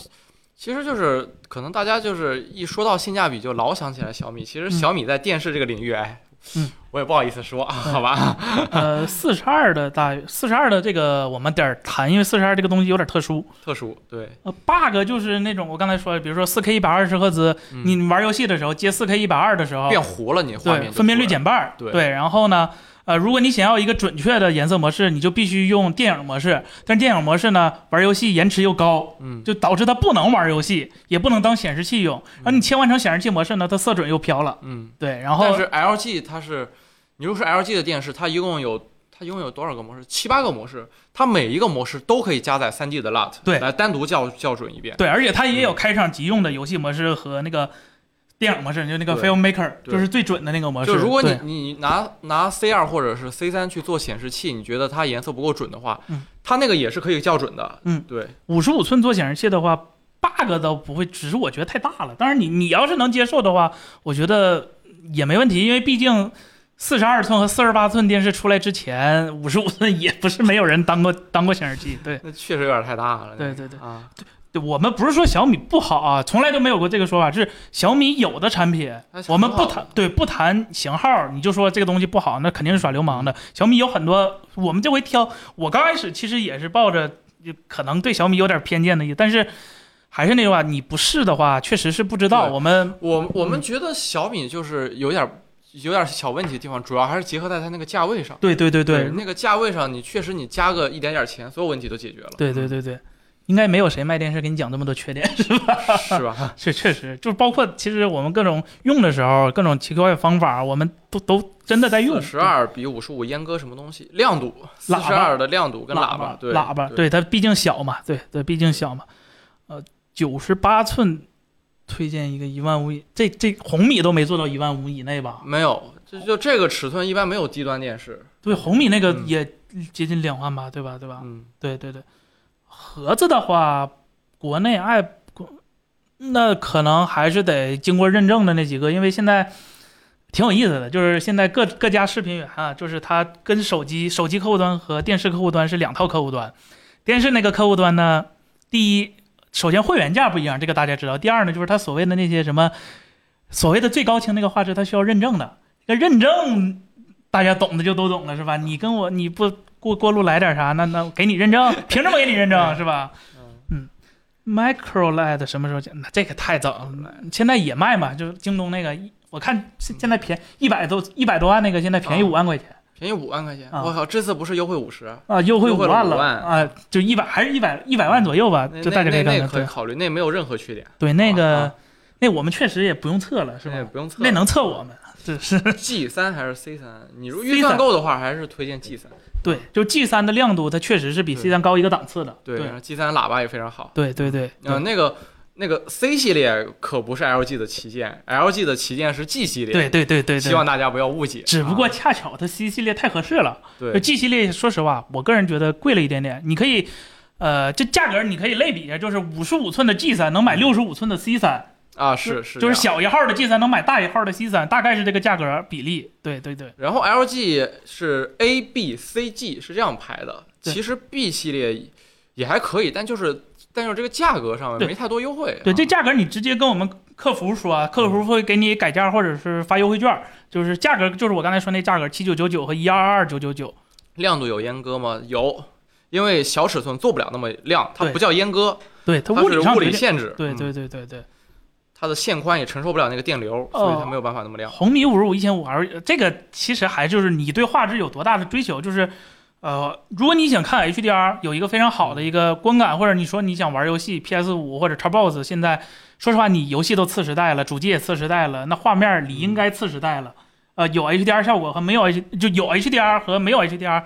其实就是可能大家就是一说到性价比就老想起来小米，其实嗯小米在电视这个领域，哎，嗯，我也不好意思说，好吧？呃，四十二的大约四十二的这个我们点儿谈，因为四十二这个东西有点特殊。特殊，对，呃，bug 就是那种我刚才说的，比如说四 K 一百二十赫兹，嗯你玩游戏的时候接四 K 一百二的时候，变糊了，你画面分辨率减半儿。对然后呢，呃，如果你想要一个准确的颜色模式，你就必须用电影模式。但电影模式呢，玩游戏延迟又高，嗯，就导致它不能玩游戏，也不能当显示器用。然后你切换成显示器模式呢，它色准又飘了。嗯，对，然后但是 LG 它是，你如果是 LG 的电视，它一共有它拥有多少个模式？七八个模式，它每一个模式都可以加载 3D 的 LUT，对来单独校校准一遍。对，而且它也有嗯开场即用的游戏模式和那个电影模式，就那个 Filmmaker，就是最准的那个模式。就如果你你拿拿 C 二或者是 C 三去做显示器，你觉得它颜色不够准的话，嗯它那个也是可以校准的。嗯，对，五十五寸做显示器的话，bug 倒不会，只是我觉得太大了。当然你你要是能接受的话，我觉得也没问题，因为毕竟四十二寸和四十八寸电视出来之前，五十五寸也不是没有人当过当过显示器。对，那确实有点太大了。对对对啊，对我们不是说小米不好啊，从来都没有过这个说法，是小米有的产品我们不谈对不谈型号，你就说这个东西不好，那肯定是耍流氓的。小米有很多，我们这回挑，我刚开始其实也是抱着可能对小米有点偏见的意思，但是还是那句话，你不试的话，确实是不知道。我们我我嗯们觉得小米就是有点有点小问题的地方，主要还是结合在它那个价位上。对对对对那个价位上，你确实你加个一点点钱，所有问题都解决了。对对对对，应该没有谁卖电视给你讲这么多缺点，是吧？是吧？是确实，就是包括其实我们各种用的时候，各种奇怪的方法，我们都都真的在用。十二比五十五阉割什么东西？亮度，四十二的亮度跟喇叭，对，喇叭，对，对它毕竟小嘛，对对，毕竟小嘛。呃，九十八寸，推荐一个一万五以，这这红米都没做到一万五以内吧？没有，就就这个尺寸一般没有低端电视。对，红米那个嗯也接近两万吧，对吧？对吧？嗯，对对对，盒子的话，国内爱国那可能还是得经过认证的那几个，因为现在挺有意思的，就是现在各各家视频源啊，就是它跟手机手机客户端和电视客户端是两套客户端，电视那个客户端呢，第一，首先会员价不一样，这个大家知道；第二呢，就是它所谓的那些什么。所谓的最高清那个画质，它需要认证的。那认证大家懂的就都懂了，是吧？你跟我你不过过路来点啥，那那给你认证，凭什么给你认证，是吧？嗯，Micro LED 什么时候讲？那这个太早了，现在也卖嘛，就是京东那个，我看现现在便一百多一百多万那个，现在便宜啊五万块钱便宜五万块钱，啊我靠，这次不是优惠五十？啊，优惠优惠了万了啊，就一百还是一百一百万左右吧，那就大家可以看看。对那那可以考虑，那没有任何缺点，对，那个啊那我们确实也不用测了，是吧？不用测。那能测我们，这是 G 三还是 C 三？你如 C3 预算够的话，还是推荐 G 三。对，就 G 三的亮度，它确实是比 C 三高一个档次的。对对，G 三喇叭也非常好。对对对，呃，那个那个 C 系列可不是 LG 的旗舰，LG 的旗舰是 G 系列。对对对对对。希望大家不要误解。只不过啊恰巧它 C 系列太合适了。就对 G 系列，说实话，我个人觉得贵了一点点。你可以，呃，这价格你可以类比一下，就是五十五寸的 G 三能买六十五寸的 C 三，啊，是是，就是。小一号的 G 三能买大一号的 C 三，大概是这个价格比例。对对对，然后 LG 是 A B C G 是这样排的，其实 B 系列也还可以，但就是但是这个价格上没太多优惠。对，啊这价格你直接跟我们客服说啊，客服会给你改价或者是发优惠券，就是价格就是我刚才说那价格七九九九和一二二九九九。亮度有阉割吗？有，因为小尺寸做不了那么亮，它对不叫阉割，对，它物理物理限制。嗯对对对对对。它的线宽也承受不了那个电流，所以它没有办法那么亮。红米五十五一千五而这个其实还就是你对画质有多大的追求，就是。呃，如果你想看 HDR，有一个非常好的一个观感，或者你说你想玩游戏，PS 五或者 Xbox，现在说实话，你游戏都次时代了，主机也次时代了，那画面理应该次时代了。呃，有 HDR 效果和没有 H 就有 HDR 和没有 HDR，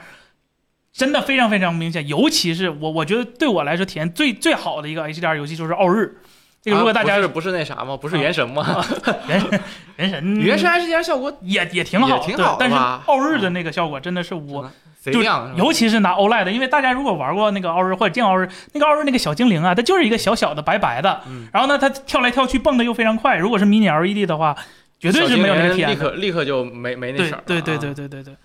真的非常非常明显。尤其是我我觉得对我来说体验最最好的一个 HDR 游戏就是《奥日》，这个如果大家、是不是那啥吗？不是啊原神吗？原神原神原神 HDR 效果也也挺好，挺好的但是奥日的那个效果真的是我，就贼亮，尤其是拿 OLED，因为大家如果玩过那个奥日或者见奥日，那个奥日那个小精灵啊，它就是一个小小的白白的，嗯然后呢，它跳来跳去蹦的又非常快。如果是 Mini LED 的话，绝对是没有那个体验的。立刻立刻就没没那对色儿了。对对啊对对对对，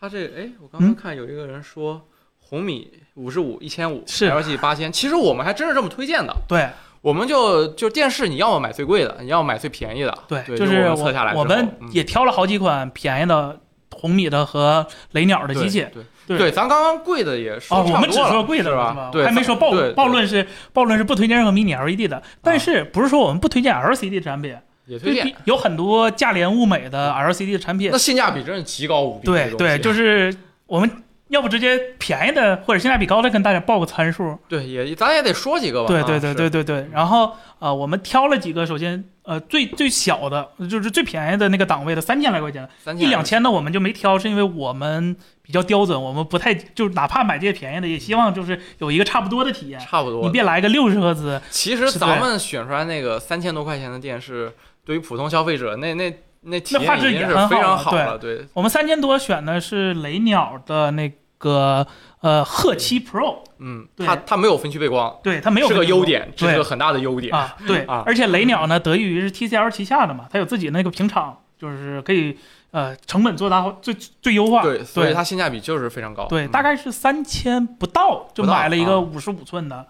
他这个哎，我刚嗯刚看有一个人说红米五十五一千五是，LG 八千，其实我们还真是这么推荐的。对我们就就电视，你要么买最贵的，你要么买最便宜的。对，对，就是我们测下来之后，我们嗯也挑了好几款便宜的红米的和雷鸟的机器。对对对，咱刚刚贵的也说哦，我们只说贵的是吧？对，还没说暴暴论是暴论是不推荐任何 Mini LED 的，但是不是说我们不推荐 LCD 产品？也推荐。有很多价廉物美的 LCD 的产品那，性价比真是极高无比。对对，就是是我们要不直接便宜的或者性价比高的跟大家报个参数。对，也咱也得说几个吧。啊对对对对对对。然后呃，我们挑了几个，首先呃最最小的，就是最便宜的那个档位的三千来块钱的，三千一两千的我们就没挑，是因为我们比较刁钻，我们不太就是哪怕买这些便宜的，也希望就是有一个差不多的体验。差不多。你别来个六十赫兹，其实咱们选出来那个三千多块钱的电视，对于普通消费者，那那那体那画质验也很好了非常好。对，我们三千多选的是雷鸟的那个呃赫七 Pro，嗯，它它没有分区背光，对它没有是个优点，这是个很大的优点。啊，对，啊。而且雷鸟呢，得益于是 TCL 旗下的嘛，它有自己那个平厂，就是可以呃成本做大最最优化。对，所以它性价比就是非常高。对，嗯。大概是三千不到就买了一啊。个五十五寸的。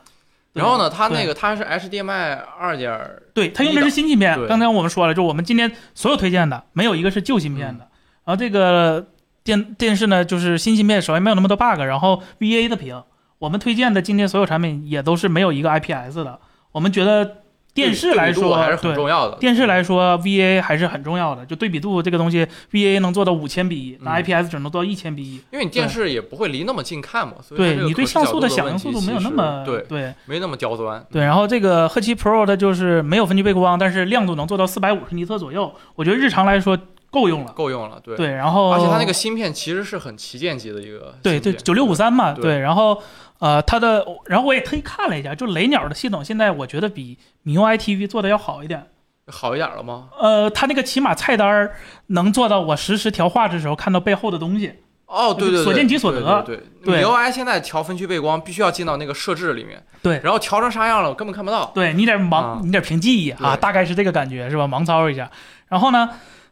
然后呢，它那个它是 HDMI 二点，对它用的是新芯片，刚才我们说了，就我们今天所有推荐的没有一个是旧芯片嗯。的。然后这个电电视呢，就是新芯片，首先没有那么多 bug，然后 VA 的屏，我们推荐的今天所有产品也都是没有一个 IPS 的。我们觉得电视来说，还是很重要的。电视来说，VA 还是很重要的。就对比度这个东西，VA 能做到五千比一，那嗯 IPS 只能做到一千比一。因为你电视也不会离那么近看嘛，所以对你对像素的响应速度没有那么对，对没那么刁钻。对。然后这个赫奇 Pro 它就是没有分区背光，但是亮度能做到四百五十尼特左右，我觉得日常来说够用了。够用了，对。对，然后而且它那个芯片其实是很旗舰级的一个对对九六五三嘛，对对，然后呃它的，然后我也特意看了一下，就雷鸟的系统现在我觉得比 MIUI TV 做的要好一点。好一点了吗？呃，它那个起码菜单儿能做到我实时调画质的时候看到背后的东西。哦，对对对，所见即所得对对对 MIUI 现在调分区背光必须要进到那个设置里面，对然后调成啥样了，我根本看不到。对你得盲，啊你得凭记忆啊，大概是这个感觉是吧？盲操一下。然后呢，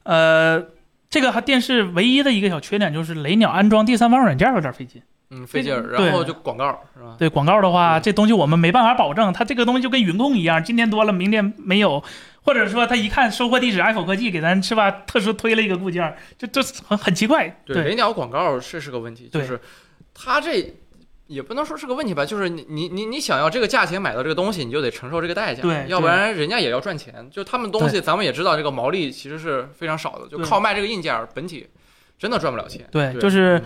呃，这个电视唯一的一个小缺点就是雷鸟安装第三方软件有点费劲。嗯，费劲儿，然后就广告是吧？对广告的话，这东西我们没办法保证，它这个东西就跟云控一样，今天多了，明天没有，或者说他一看收货地址，iPhone 科技给咱是吧，特殊推了一个固件，这这很很奇怪。对，雷鸟广告是是个问题，就是它这也不能说是个问题吧，就是你你你你想要这个价钱买到这个东西，你就得承受这个代价，对要不然人家也要赚钱。就他们东西，咱们也知道这个毛利其实是非常少的，就靠卖这个硬件，本体真的赚不了钱。对，对就是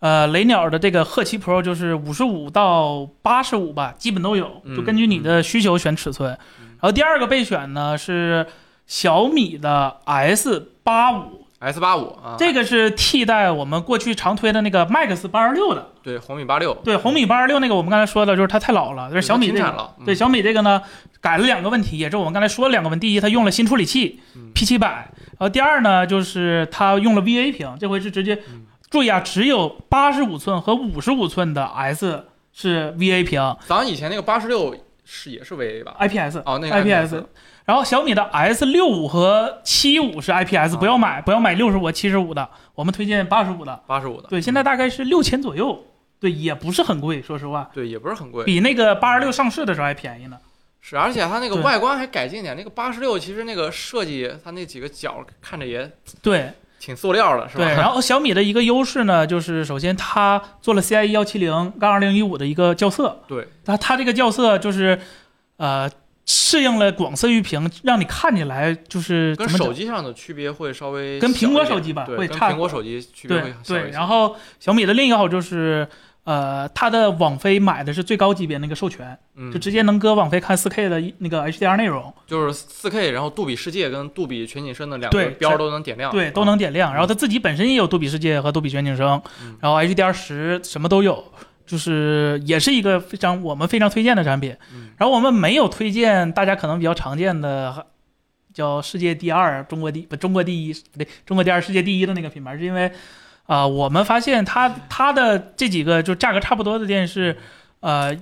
嗯呃，雷鸟的这个赫七 Pro 就是五十五到八十五吧，基本都有，嗯就根据你的需求选尺寸。嗯然后第二个备选呢是小米的 S 八五，S 八五啊，这个是替代我们过去常推的那个 Max 八十六的。对红米八六，对，红米八十六那个我们刚才说的就是它太老了，就是小米这个。停产了，嗯对小米这个呢，改了两个问题，也是我们刚才说的两个问题。第一，它用了新处理器嗯 P 七百，然后第二呢，就是它用了 VA 屏，这回是直接嗯注意啊，只有八十五寸和五十五寸的 S 是 VA 屏咱以前那个八十六是也是 VA 吧？IPS。哦，那个 IPS 然后小米的 S 六五和七五是 IPS，啊。不要买，不要买六十五、七十五的，我们推荐八十五的。八十五的，对，现在大概是六千左右，对，也不是很贵，说实话，对也不是很贵，比那个八十六上市的时候还便宜呢。是，而且它那个外观还改进点，那个八十六其实那个设计，它那几个角看着也对，挺塑料的，是吧？对，然后小米的一个优势呢，就是首先它做了 CIE 幺七零杠二零一五的一个校色，对，它它这个校色就是，呃，适应了广色域屏，让你看起来就是跟手机上的区别会稍微跟苹果手机吧会差苹果手机区别对对，会小一些。然后小米的另一个好就是。呃，它的网飞买的是最高级别那个授权，嗯就，直接能搁网飞看 4K 的那个 HDR 内容，就是 4K，然后杜比世界跟杜比全景声的两个标都能点亮，对，都啊能点亮。然后它自己本身也有杜比世界和杜比全景声，嗯然后 HDR 十什么都有，就是也是一个非常我们非常推荐的产品。嗯然后我们没有推荐大家可能比较常见的叫世界第二、中国第不中国第一不对，中国第二、世界第一的那个品牌，是因为啊、我们发现它它的这几个就价格差不多的电视，呃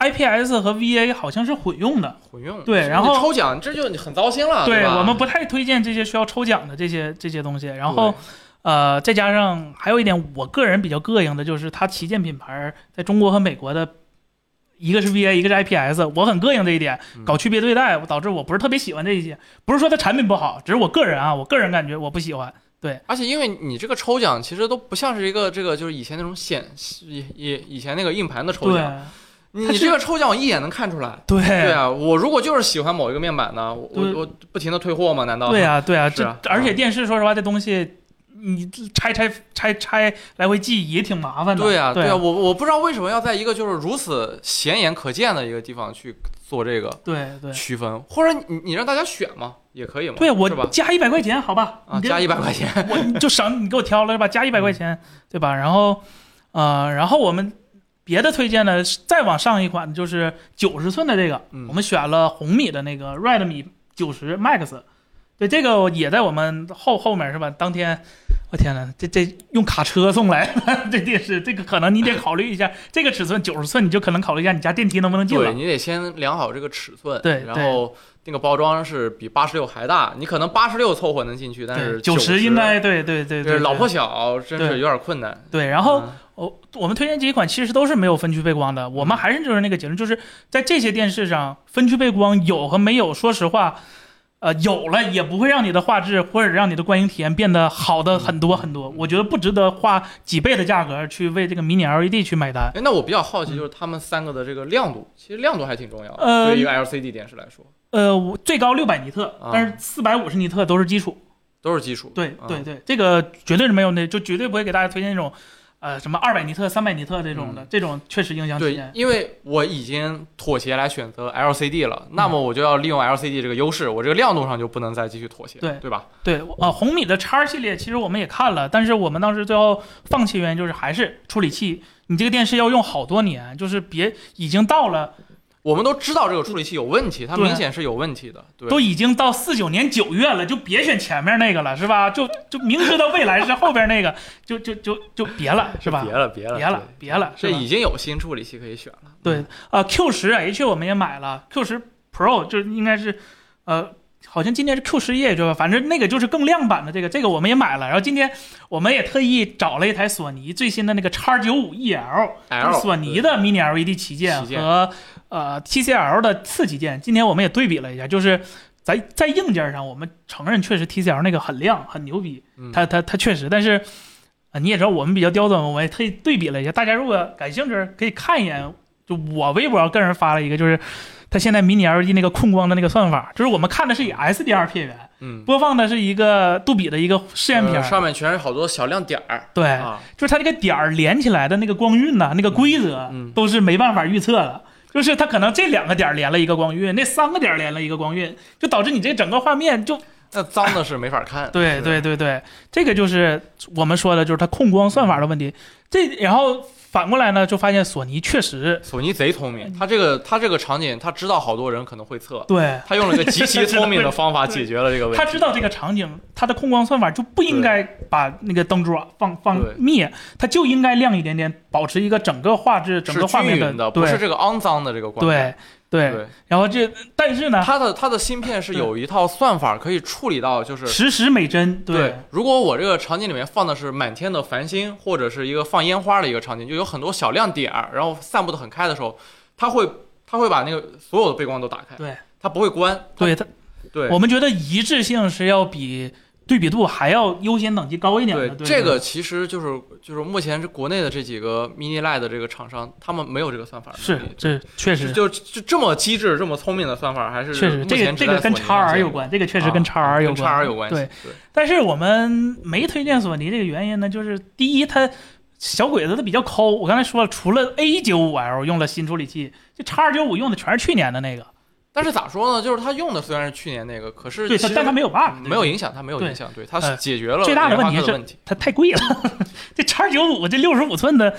，IPS 和 VA 好像是混用的。混用。对然后抽奖这就很糟心了，对吧？我们不太推荐这些需要抽奖的这些这些东西。然后对呃，再加上还有一点，我个人比较膈应的就是它旗舰品牌在中国和美国的，一个是 VA，一个是 IPS，我很膈应这一点，嗯搞区别对待，导致我不是特别喜欢这一些。不是说它产品不好，只是我个人啊，我个人感觉我不喜欢。对而且因为你这个抽奖其实都不像是一个这个就是以前那种显以以以前那个硬盘的抽奖，你这个抽奖我一眼能看出来。对对啊，我如果就是喜欢某一个面板呢，我我我不停的退货吗？难道？对啊，对啊这而且电视说实话，这东西你拆拆拆拆来回寄也挺麻烦的。对啊，对对啊，我我不知道为什么要在一个就是如此显眼可见的一个地方去做这个对对区分，或者你你让大家选嘛，也可以嘛，对，我？加一百块钱，好吧？啊，加一百块钱，我你就省你给我挑了是吧？加一百块钱，对吧？然后，呃，然后我们别的推荐呢再往上一款就是九十寸的这个，嗯我们选了红米的那个 Redmi 九十 Max，对，这个也在我们后后面是吧？当天，我天呐，这这用卡车送来 这电视，这个可能你得考虑一下，这个尺寸九十寸，你就可能考虑一下你家电梯能不能进了。对你得先量好这个尺寸，对然后那个包装是比八十六还大，你可能八十六凑合能进去，但是九十十应该对对对对，老破小，真是有点困难。对，然后。嗯哦，我们推荐这几款其实都是没有分区背光的。我们还是就是那个结论，就是在这些电视上，分区背光有和没有，说实话，呃，有了也不会让你的画质或者让你的观影体验变得好的很多很多。我觉得不值得花几倍的价格去为这个迷你 LED 去买单。哎，那我比较好奇，就是他们三个的这个亮度，其实亮度还挺重要的，呃对于一个 LCD 电视来说，呃，我最高六百尼特啊，但是四百五十尼特都是基础。都是基础。对啊对对，这个绝对是没有那，就绝对不会给大家推荐那种，呃，什么二百尼特、三百尼特这种的，这种确实影响体对验，。因为我已经妥协来选择 LCD 了，那么我就要利用 LCD 这个优势，我这个亮度上就不能再继续妥协，对对吧？对，啊，红米的叉系列其实我们也看了，但是我们当时最后放弃原因就是还是处理器，你这个电视要用好多年，就是别已经到了，我们都知道这个处理器有问题，它明显是有问题的，对。都已经到四九年九月了，就别选前面那个了，是吧？就就明知道未来是后边那个，就就就就别了，是吧？别了，别了，别了别了这已经有新处理器可以选了。对啊，Q 十 H 我们也买了，Q 十 Pro 就应该是，呃，好像今年是 Q 十一对吧？反正那个就是更亮版的这个，这个我们也买了。然后今天我们也特意找了一台索尼最新的那个 X 九五 EL，就是索尼的 Mini LED 旗舰和呃 TCL 的次旗舰。今天我们也对比了一下，就是在在硬件上，我们承认确实 TCL 那个很亮很牛逼，嗯它它它确实，但是啊、你也知道我们比较刁钻，我们也特意对比了一下。大家如果感兴趣，可以看一眼。就我微博个人发了一个，就是它现在 Mini LED 那个控光的那个算法，就是我们看的是以 SDR 片源嗯，播放的是一个杜比的一个试验片呃，上面全是好多小亮点儿对，啊，就是它这个点儿连起来的那个光晕呐、那个规则嗯都是没办法预测的。就是它可能这两个点儿连了一个光晕，那三个点儿连了一个光晕，就导致你这整个画面就那脏的是没法看。对对对对，这个就是我们说的，就是它控光算法的问题。这然后反过来呢，就发现索尼确实索尼贼聪明，他这个他这个场景，他知道好多人可能会测，对。他用了个极其 聪明的方法解决了这个问题。他知道这个场景，他的控光算法就不应该把那个灯珠啊放放灭，它就应该亮一点点，保持一个整个画质、整个画面不是这个肮脏的这个光对感。对。对，然后这但是呢，它的它的芯片是有一套算法可以处理到，就是实时美帧，对，如果我这个场景里面放的是满天的繁星，或者是一个放烟花的一个场景，就有很多小亮点儿，然后散布的很开的时候，它会它会把那个所有的背光都打开，对，它不会关，对它，对我们觉得一致性是要比对比度还要优先等级高一点的。对这个其实就是就是目前是国内的这几个 mini LED 的这个厂商，他们没有这个算法是，这确实就就这么机智、这么聪明的算法，还是确实这个这个跟前只在索尼 x 上 R 有关，这个确实跟啊 x R 有跟关。x R 有关系，对，对，但是我们没推荐索尼这个原因呢，就是第一，它小鬼子它比较抠。我刚才说了，除了 A 9 5 L 用了新处理器，这 x 2 9 5用的全是去年的那个。但是咋说呢？就是它用的虽然是去年那个，可是对，它但它没有 bug，没有影响，它没有影响，对，它呃解决了最大的问题是它太贵了。这叉九五这六十五寸的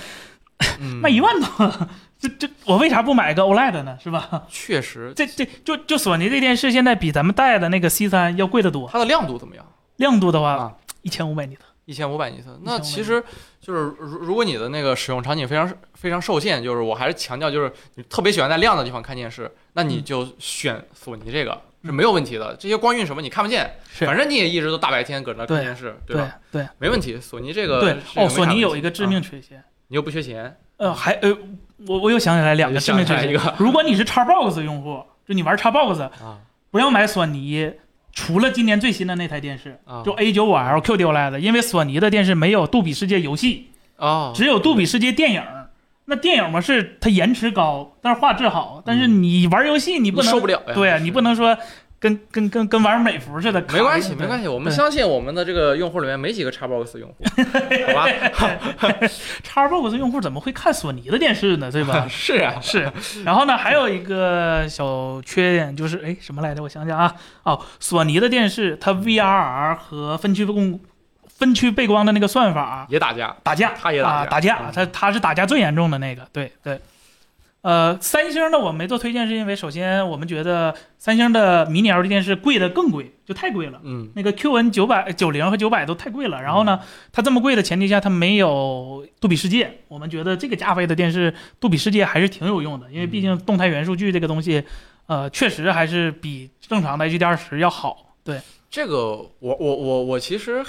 嗯卖一万多，这这我为啥不买个 OLED 呢？是吧？确实，这这就就索尼这电视现在比咱们带的那个 C 三要贵得多，它的亮度怎么样？亮度的话啊一千五百尼特。一千五百尼特，那其实就是如如果你的那个使用场景非常非常受限，就是我还是强调，就是你特别喜欢在亮的地方看电视，那你嗯就选索尼这个是没有问题的。这些光晕什么你看不见，是反正你也一直都大白天搁那看电视，对吧？对没问题，索尼这个对哦，索尼有一个致啊命缺陷，你又不缺钱，呃，还呃，我我又想起来两个致命缺陷一个。如果你是 Xbox 用户，就你玩 Xbox，啊不要买索尼。除了今年最新的那台电视，啊就 A 9 5 L QD OLED，因为索尼的电视没有杜比世界游戏，哦，只有杜比世界电影。那电影嘛是它延迟高，但是画质好，但是你玩游戏你不能受不了呀，对啊，你不能说跟跟跟跟玩美服似的。没关系，没关系，我们相信我们的这个用户里面没几个 Xbox 用户，好吧？Xbox 用户怎么会看索尼的电视呢？对吧？是啊，是，然后呢，还有一个小缺点就是，哎，什么来着？我想想啊，哦，索尼的电视它 VRR 和分区供分区背光的那个算法也打架，打架，他也打架啊打架嗯，它它是打架最严重的那个，对对。呃，三星的我没做推荐，是因为首先我们觉得三星的迷你 LED 电视贵的更贵，就太贵了。嗯，那个 QN 九百九零和九百都太贵了。然后呢，它这么贵的前提下，它没有杜比世界。我们觉得这个价位的电视，杜比世界还是挺有用的，因为毕竟动态元数据这个东西，呃，确实还是比正常的 HDR 十要好。对，这个我我我我其实，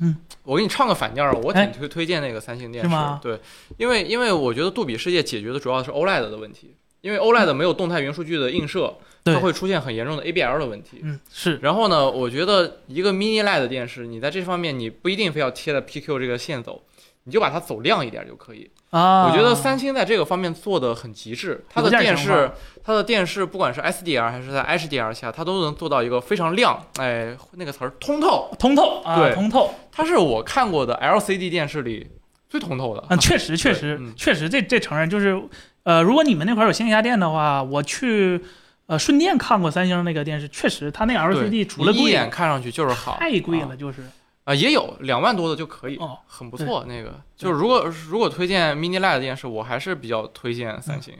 嗯，我给你唱个反调儿，我哎。挺推推荐那个三星电视，对，因为因为我觉得杜比世界解决的主要是 OLED 的问题，因为 OLED 没有动态元数据的映射，对。它会出现很严重的 ABL 的问题。嗯，是，然后呢，我觉得一个 mini LED 电视，你在这方面你不一定非要贴着 PQ 这个线走，你就把它走亮一点就可以。啊，我觉得三星在这个方面做的很极致，它的电视，它的电视不管是 SDR 还是在 HDR 下，它都能做到一个非常亮，哎，那个词儿通透，通透啊，对通透，它是我看过的 LCD 电视里最通透的。嗯，确实，确实，嗯确实，这这承认就是，呃，如果你们那块儿有线下店的话，我去，呃，顺便看过三星那个电视，确实，它那 LCD 除了贵一，眼看上去就是好，啊太贵了，就是，啊，也有两万多的就可以，哦，很不错。那个就是如果如果推荐 mini LED 电视，我还是比较推荐三星。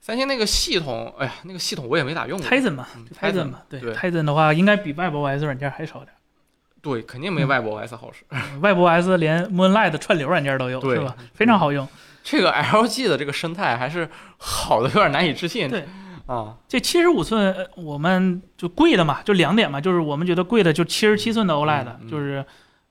三星那个系统，哎呀，那个系统我也没咋用过。Tizen 嘛嗯，Tizen 嘛，对对，Tizen 的话应该比 WebOS 软件还少点对，肯定没嗯 WebOS 好使。儿，WebOS 连 Moonlight 串流软件都有，是吧？非常好用。这个 LG 的这个生态还是好的有点难以置信。对啊，这七十五寸呃我们就贵的嘛，就两点嘛，就是我们觉得贵的就七十七寸的 OLED，、嗯就是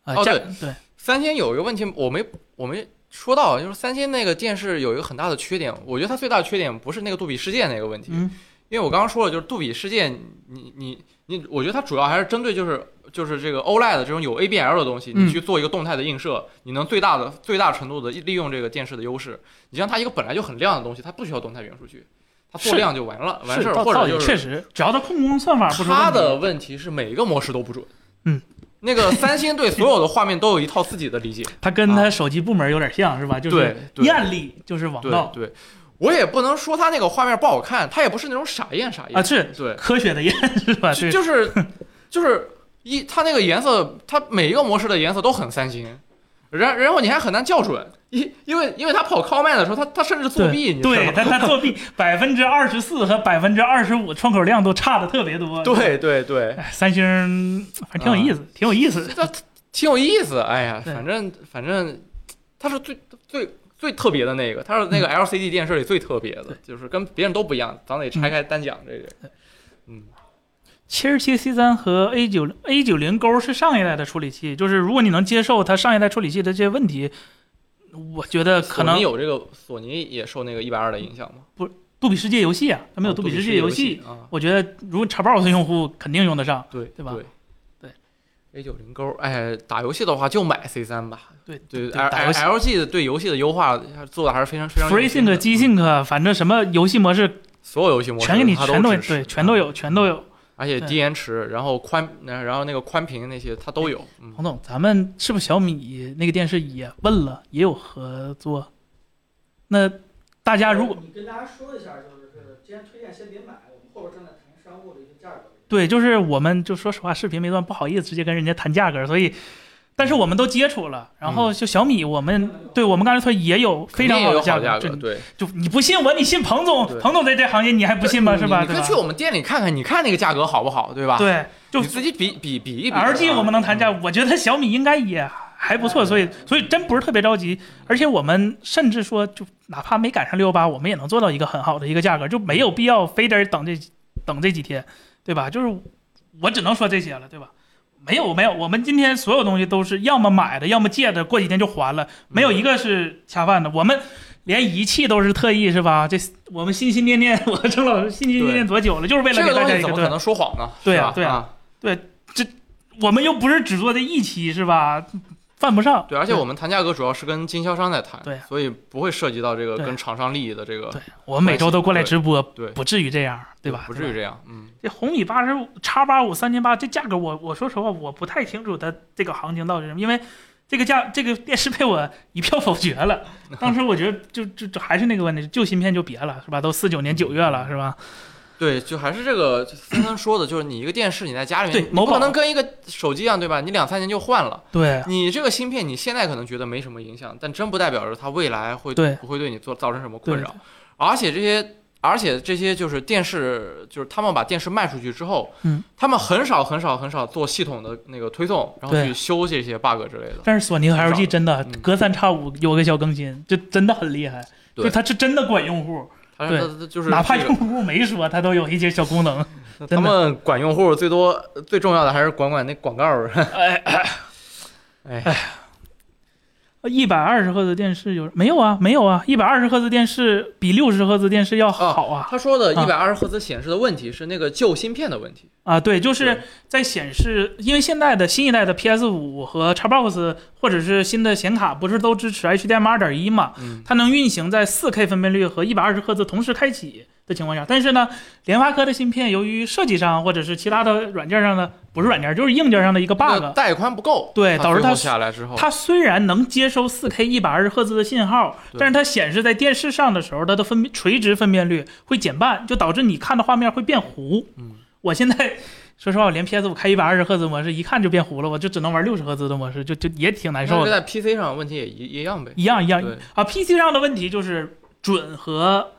呃对对。三星有一个问题，我没我没说到，就是三星那个电视有一个很大的缺点，我觉得它最大的缺点不是那个杜比世界那个问题，嗯。因为我刚刚说了，就是杜比世界，你你你，我觉得它主要还是针对就是就是这个 OLED 这种有 ABL 的东西，嗯。你去做一个动态的映射，你能最大的最大程度的利用这个电视的优势。你像它一个本来就很亮的东西，它不需要动态元数据，它做量就完了，完事儿，或者就是确实，只要它控工算法不出问题它的问题是每个模式都不准。嗯，那个三星对所有的画面都有一套自己的理解。它跟它手机部门有点像是吧？就是对对艳丽就是王对道对，我也不能说它那个画面不好看，它也不是那种傻艳傻艳啊，是对，科学的艳是吧？就就是就是一它那个颜色，它每一个模式的颜色都很三星，然然后你还很难校准，因因为因为他跑 Callman 的时候，他他甚至作弊，你知道对吗？它它作弊 百分之二十四和百分之二十五窗口量都差的特别多。对对对，哎，三星反正挺有意思，挺有意思。这挺有意思。哎呀，反正反正他是最最最特别的那个，他是那个 LCD 电视里最特别的对，就是跟别人都不一样。咱得拆开单讲这个。嗯，七十七 C 三和 A 九 A 九零勾是上一代的处理器，就是如果你能接受它上一代处理器的这些问题，我觉得可能有这个，索尼也受那个一百二的影响吗？杜比世界游戏啊，它没有哦杜比世界世游戏，啊。我觉得如果 Xbox 用户肯定用得上。对对吧对对，A 九零勾，哎，打游戏的话就买 C 三吧。对对，L 打游戏 L G 的对游戏的优化做的还是非常非常 FreeSync、的。机 Sync，反正什么游戏模式所有游戏模式全给你全都对，全都，有，全都有。对而且低延迟，然后宽，然后那个宽屏那些它都有。嗯，彭总，咱们是不是小米那个电视也问了，也有合作？那大家如果你跟大家说一下，就是今天推荐先别买，我们后边正在谈商务的一个价格。对，就是我们就说实话，视频没断，不好意思直接跟人家谈价格，所以，但是我们都接触了，然后就小米，我们对我们刚才说也有非常有的价价格，就对，就你不信我，你信彭总，彭总在这行业你还不信吗？是吧？对吧你可以去？我们店里看看，你看那个价格好不好，对吧？，对，就你自己比比比一比。LG 我们能谈价，我觉得小米应该也还不错，所以所以真不是特别着急，而且我们甚至说，就哪怕没赶上六幺八，我们也能做到一个很好的一个价格，就没有必要非得等这等这几天，对吧？就是我只能说这些了，对吧？没有没有，我们今天所有东西都是要么买的，要么借的，过几天就还了，没有一个是恰饭的。我们连仪器都是特意是吧？这我们心心念念，我和郑老师心心念念多久了，就是为了给大家一个对东西怎么可。能说谎呢？对啊对啊对这我们又不是只做这一期是吧？犯不上。对，而且我们谈价格主要是跟经销商在谈，对所以不会涉及到这个跟厂商利益的这个，对我们每周都过来直播，对不至于这样，对吧？对不至于这样，嗯，这红米八十五叉八五三千八这价格我，我说实话我不太清楚它这个行情到底是什么，因为这个价这个电视被我一票否决了。当时我觉得就就就还是那个问题，旧芯片就别了，是吧？都四九年九月了，是吧？对，就还是这个森森说的，就是你一个电视你在家里面，你不可能跟一个手机一样，对吧？你两三年就换了，对你这个芯片你现在可能觉得没什么影响，但真不代表着它未来会对不会对你做造成什么困扰，而且这些。而且这些就是电视，就是他们把电视卖出去之后，嗯，他们很少很少很少做系统的那个推送，然后去修这些 bug 之类的。但是索尼和 LG 真的嗯隔三差五有个小更新，就真的很厉害，对就它是真的管用户，它对它就是哪怕用户没说，它都有一些小功能。他们管用户最多最重要的还是管管那广告 哎。哎，哎，一百二十赫兹电视有没有啊？没有啊！一百二十赫兹电视比六十赫兹电视要好啊！他说的啊一百二十赫兹显示的问题是那个旧芯片的问题。啊，对，就是在显示，因为现在的新一代的 PS 五和 Xbox 或者是新的显卡不是都支持 HDMI 二点一嘛？嗯，它能运行在 4K 分辨率和120赫兹同时开启的情况下，但是呢，联发科的芯片由于设计上或者是其他的软件上的不是软件，就是硬件上的一个 bug，带宽不够，对导致它它最后下来之后，它虽然能接收 4K 120赫兹的信号，但是它显示在电视上的时候，它的分垂直分辨率会减半，就导致你看的画面会变糊。嗯，我现在说实话，我连 PS 五开一百二十赫兹模式一看就变糊了，我就只能玩六十赫兹的模式，就就也挺难受的。在 PC 上问题也一一样呗。一样一样对啊，PC 上的问题就是准和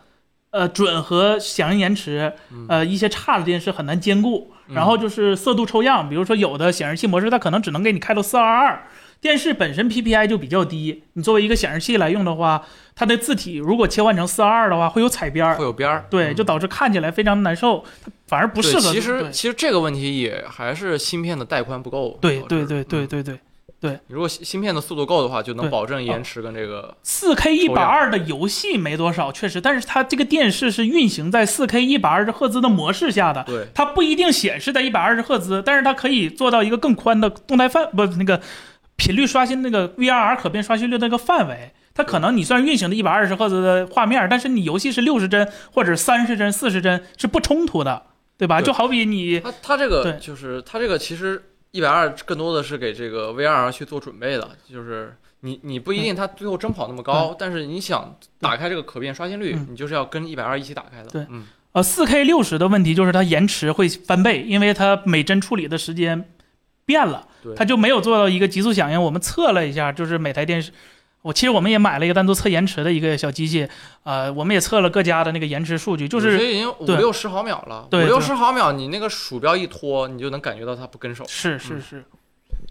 呃准和响应延迟，嗯呃一些差的电视很难兼顾。嗯然后就是色度抽样，比如说有的显示器模式它可能只能给你开到422，电视本身 PPI 就比较低，你作为一个显示器来用的话，它的字体如果切换成四二二的话，会有彩边儿。会，有边儿，对，嗯。就导致看起来非常难受，它反而不适合。其实其实这个问题也还是芯片的带宽不够。对对对对对嗯对。对，如果芯芯片的速度够的话，就能保证延迟跟这个。四 K 一百二的游戏没多少，确实，但是它这个电视是运行在四 K 一百二十赫兹的模式下的，对。它不一定显示在一百二十赫兹，但是它可以做到一个更宽的动态范，不那个频率刷新那个 VRR 可变刷新率那个范围。它可能你算运行的一百二十赫兹的画面，但是你游戏是六十帧或者三十帧、四十帧是不冲突的，对吧？对就好比你它它这个就是它这个其实一百二更多的是给这个 VR 去做准备的，就是你你不一定它最后真跑那么高，但是你想打开这个可变刷新率，嗯你就是要跟一百二一起打开的。对嗯，呃，四 K 六十的问题就是它延迟会翻倍，因为它每帧处理的时间变了，它就没有做到一个极速响应。我们测了一下，就是每台电视，我其实我们也买了一个单独测延迟的一个小机器，呃，我们也测了各家的那个延迟数据，就是已经五六十毫秒了，五六十毫秒，你那个鼠标一拖，你就能感觉到它不跟手。是是嗯是，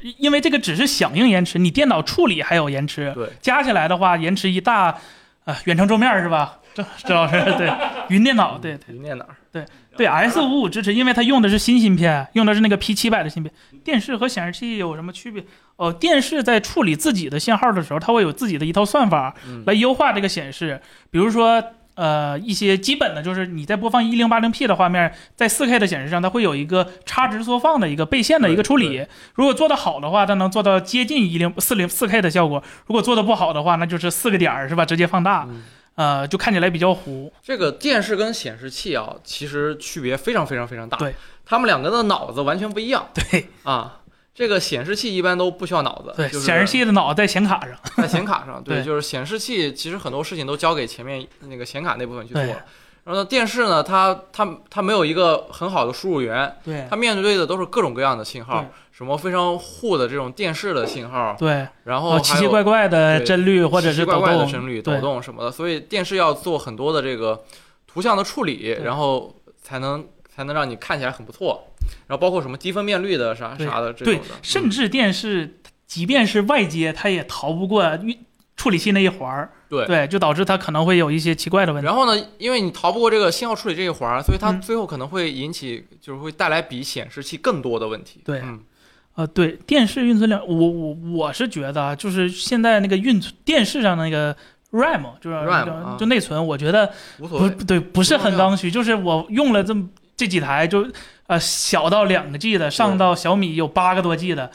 因因为这个只是响应延迟，你电脑处理还有延迟，对，加起来的话延迟一大，呃，远程桌面是吧？这这老师对，云电脑对对。云电脑。对 S 五五支持，因为它用的是新芯片，用的是那个 P 七百的芯片。电视和显示器有什么区别？哦，电视在处理自己的信号的时候，它会有自己的一套算法嗯来优化这个显示。比如说，呃，一些基本的就是你在播放一零八零 P 的画面，在四 K 的显示上，它会有一个差值缩放的一个倍线的一个处理。如果做得好的话，它能做到接近一零四零四 K 的效果；如果做得不好的话，那就是四个点儿是吧？直接放大，嗯呃，就看起来比较糊。这个电视跟显示器啊，其实区别非常非常非常大。对，他们两个的脑子完全不一样对啊。这个显示器一般都不需要脑子，对，就是显示器的脑在显卡上。在显卡上，对，对就是显示器其实很多事情都交给前面那个显卡那部分去做了。然后呢，电视呢，它它它没有一个很好的输入源，对它面对的都是各种各样的信号，什么非常糊的这种电视的信号，对。然后哦，奇奇怪怪的帧率或者奇奇怪怪的是抖动，帧率、抖动什么的，所以电视要做很多的这个图像的处理，然后才能才能让你看起来很不错。然后包括什么低分辨率的啥啥的这对种的，，甚至电视即便是外接，它也逃不过运处理器那一环儿，对。对，就导致它可能会有一些奇怪的问题。然后呢，因为你逃不过这个信号处理这一环儿，所以它嗯。最后可能会引起，就是会带来比显示器更多的问题。对。嗯，呃，对，电视运存量，我我我是觉得啊，就是现在那个运存电视上的那个 RAM，就是那 RAM 就内存，我觉得无所谓。对，不是很刚需，就是我用了这么这几台，就呃小到两个 G 的，上到小米有八个多 G 的，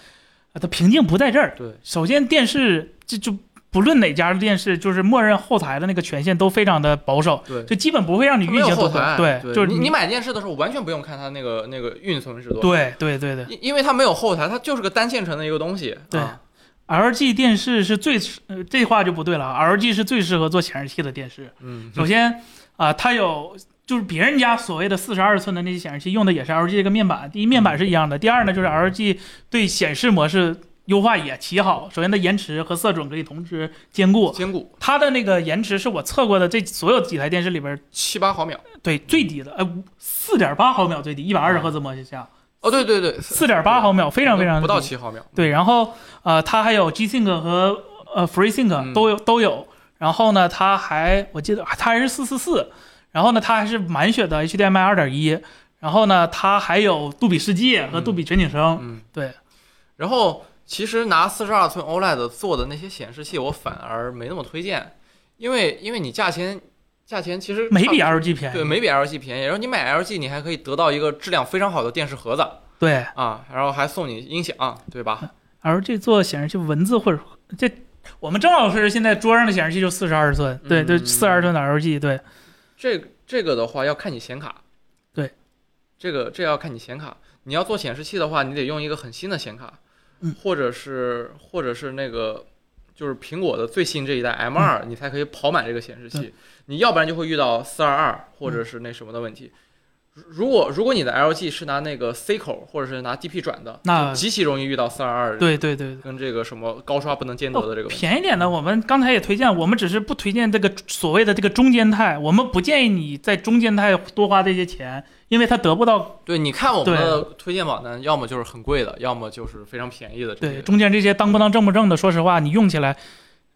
呃它瓶颈不在这儿。对，首先电视这就不论哪家的电视，就是默认后台的那个权限都非常的保守，对，就基本不会让你运行多后台，对，就是你你买电视的时候完全不用看它那个那个运存是多少，对对对对。因因为它没有后台，它就是个单线程的一个东西。对。啊，LG 电视是最呃这话就不对了，LG 是最适合做显示器的电视。嗯，首先啊、它有就是别人家所谓的四十二寸的那些显示器用的也是 LG 这个面板，第一面板是一样的，第二呢就是 LG 对显示模式优化也极好。首先它延迟和色准可以同时兼顾，兼顾它的那个延迟是我测过的这所有几台电视里边七八毫秒。对最低的，呃四点八毫秒最低，一百二十赫兹模式下哦，对对对，四点八毫秒，非常非常不到低七毫秒。对，然后呃，它还有 G Sync 和呃 FreeSync 嗯都有、都有。然后呢，它还我记得它还是四四四，然后呢，它还是满血的 HDMI 二点一，然后呢，它还有杜比世界和杜比全景声。嗯，对。然后其实拿四十二寸 OLED 做的那些显示器，我反而没那么推荐，因为因为你价钱价钱其实没比 LG 便宜。对没比 LG 便宜，然后你买 LG 你还可以得到一个质量非常好的电视盒子。对。啊，然后还送你音响，对吧？LG 做显示器文字或者这。我们郑老师现在桌上的显示器就四十二寸，对对，嗯四十二寸的 LG，对。这这个的话要看你显卡，对，这个这要看你显卡。你要做显示器的话，你得用一个很新的显卡，嗯或者是或者是那个就是苹果的最新这一代 M 二、你才可以跑满这个显示器。你要不然就会遇到四二二或者是那什么的问题。如果如果你的 LG 是拿那个 C 口或者是拿 DP 转的，那极其容易遇到四二二对对对。跟这个什么高刷不能兼得的这个。便宜点的，我们刚才也推荐，我们只是不推荐这个所谓的这个中间态，我们不建议你在中间态多花这些钱，因为它得不到对，你看我们的推荐榜单，要么就是很贵的，要么就是非常便宜的。对中间这些当不当正不正的，说实话，你用起来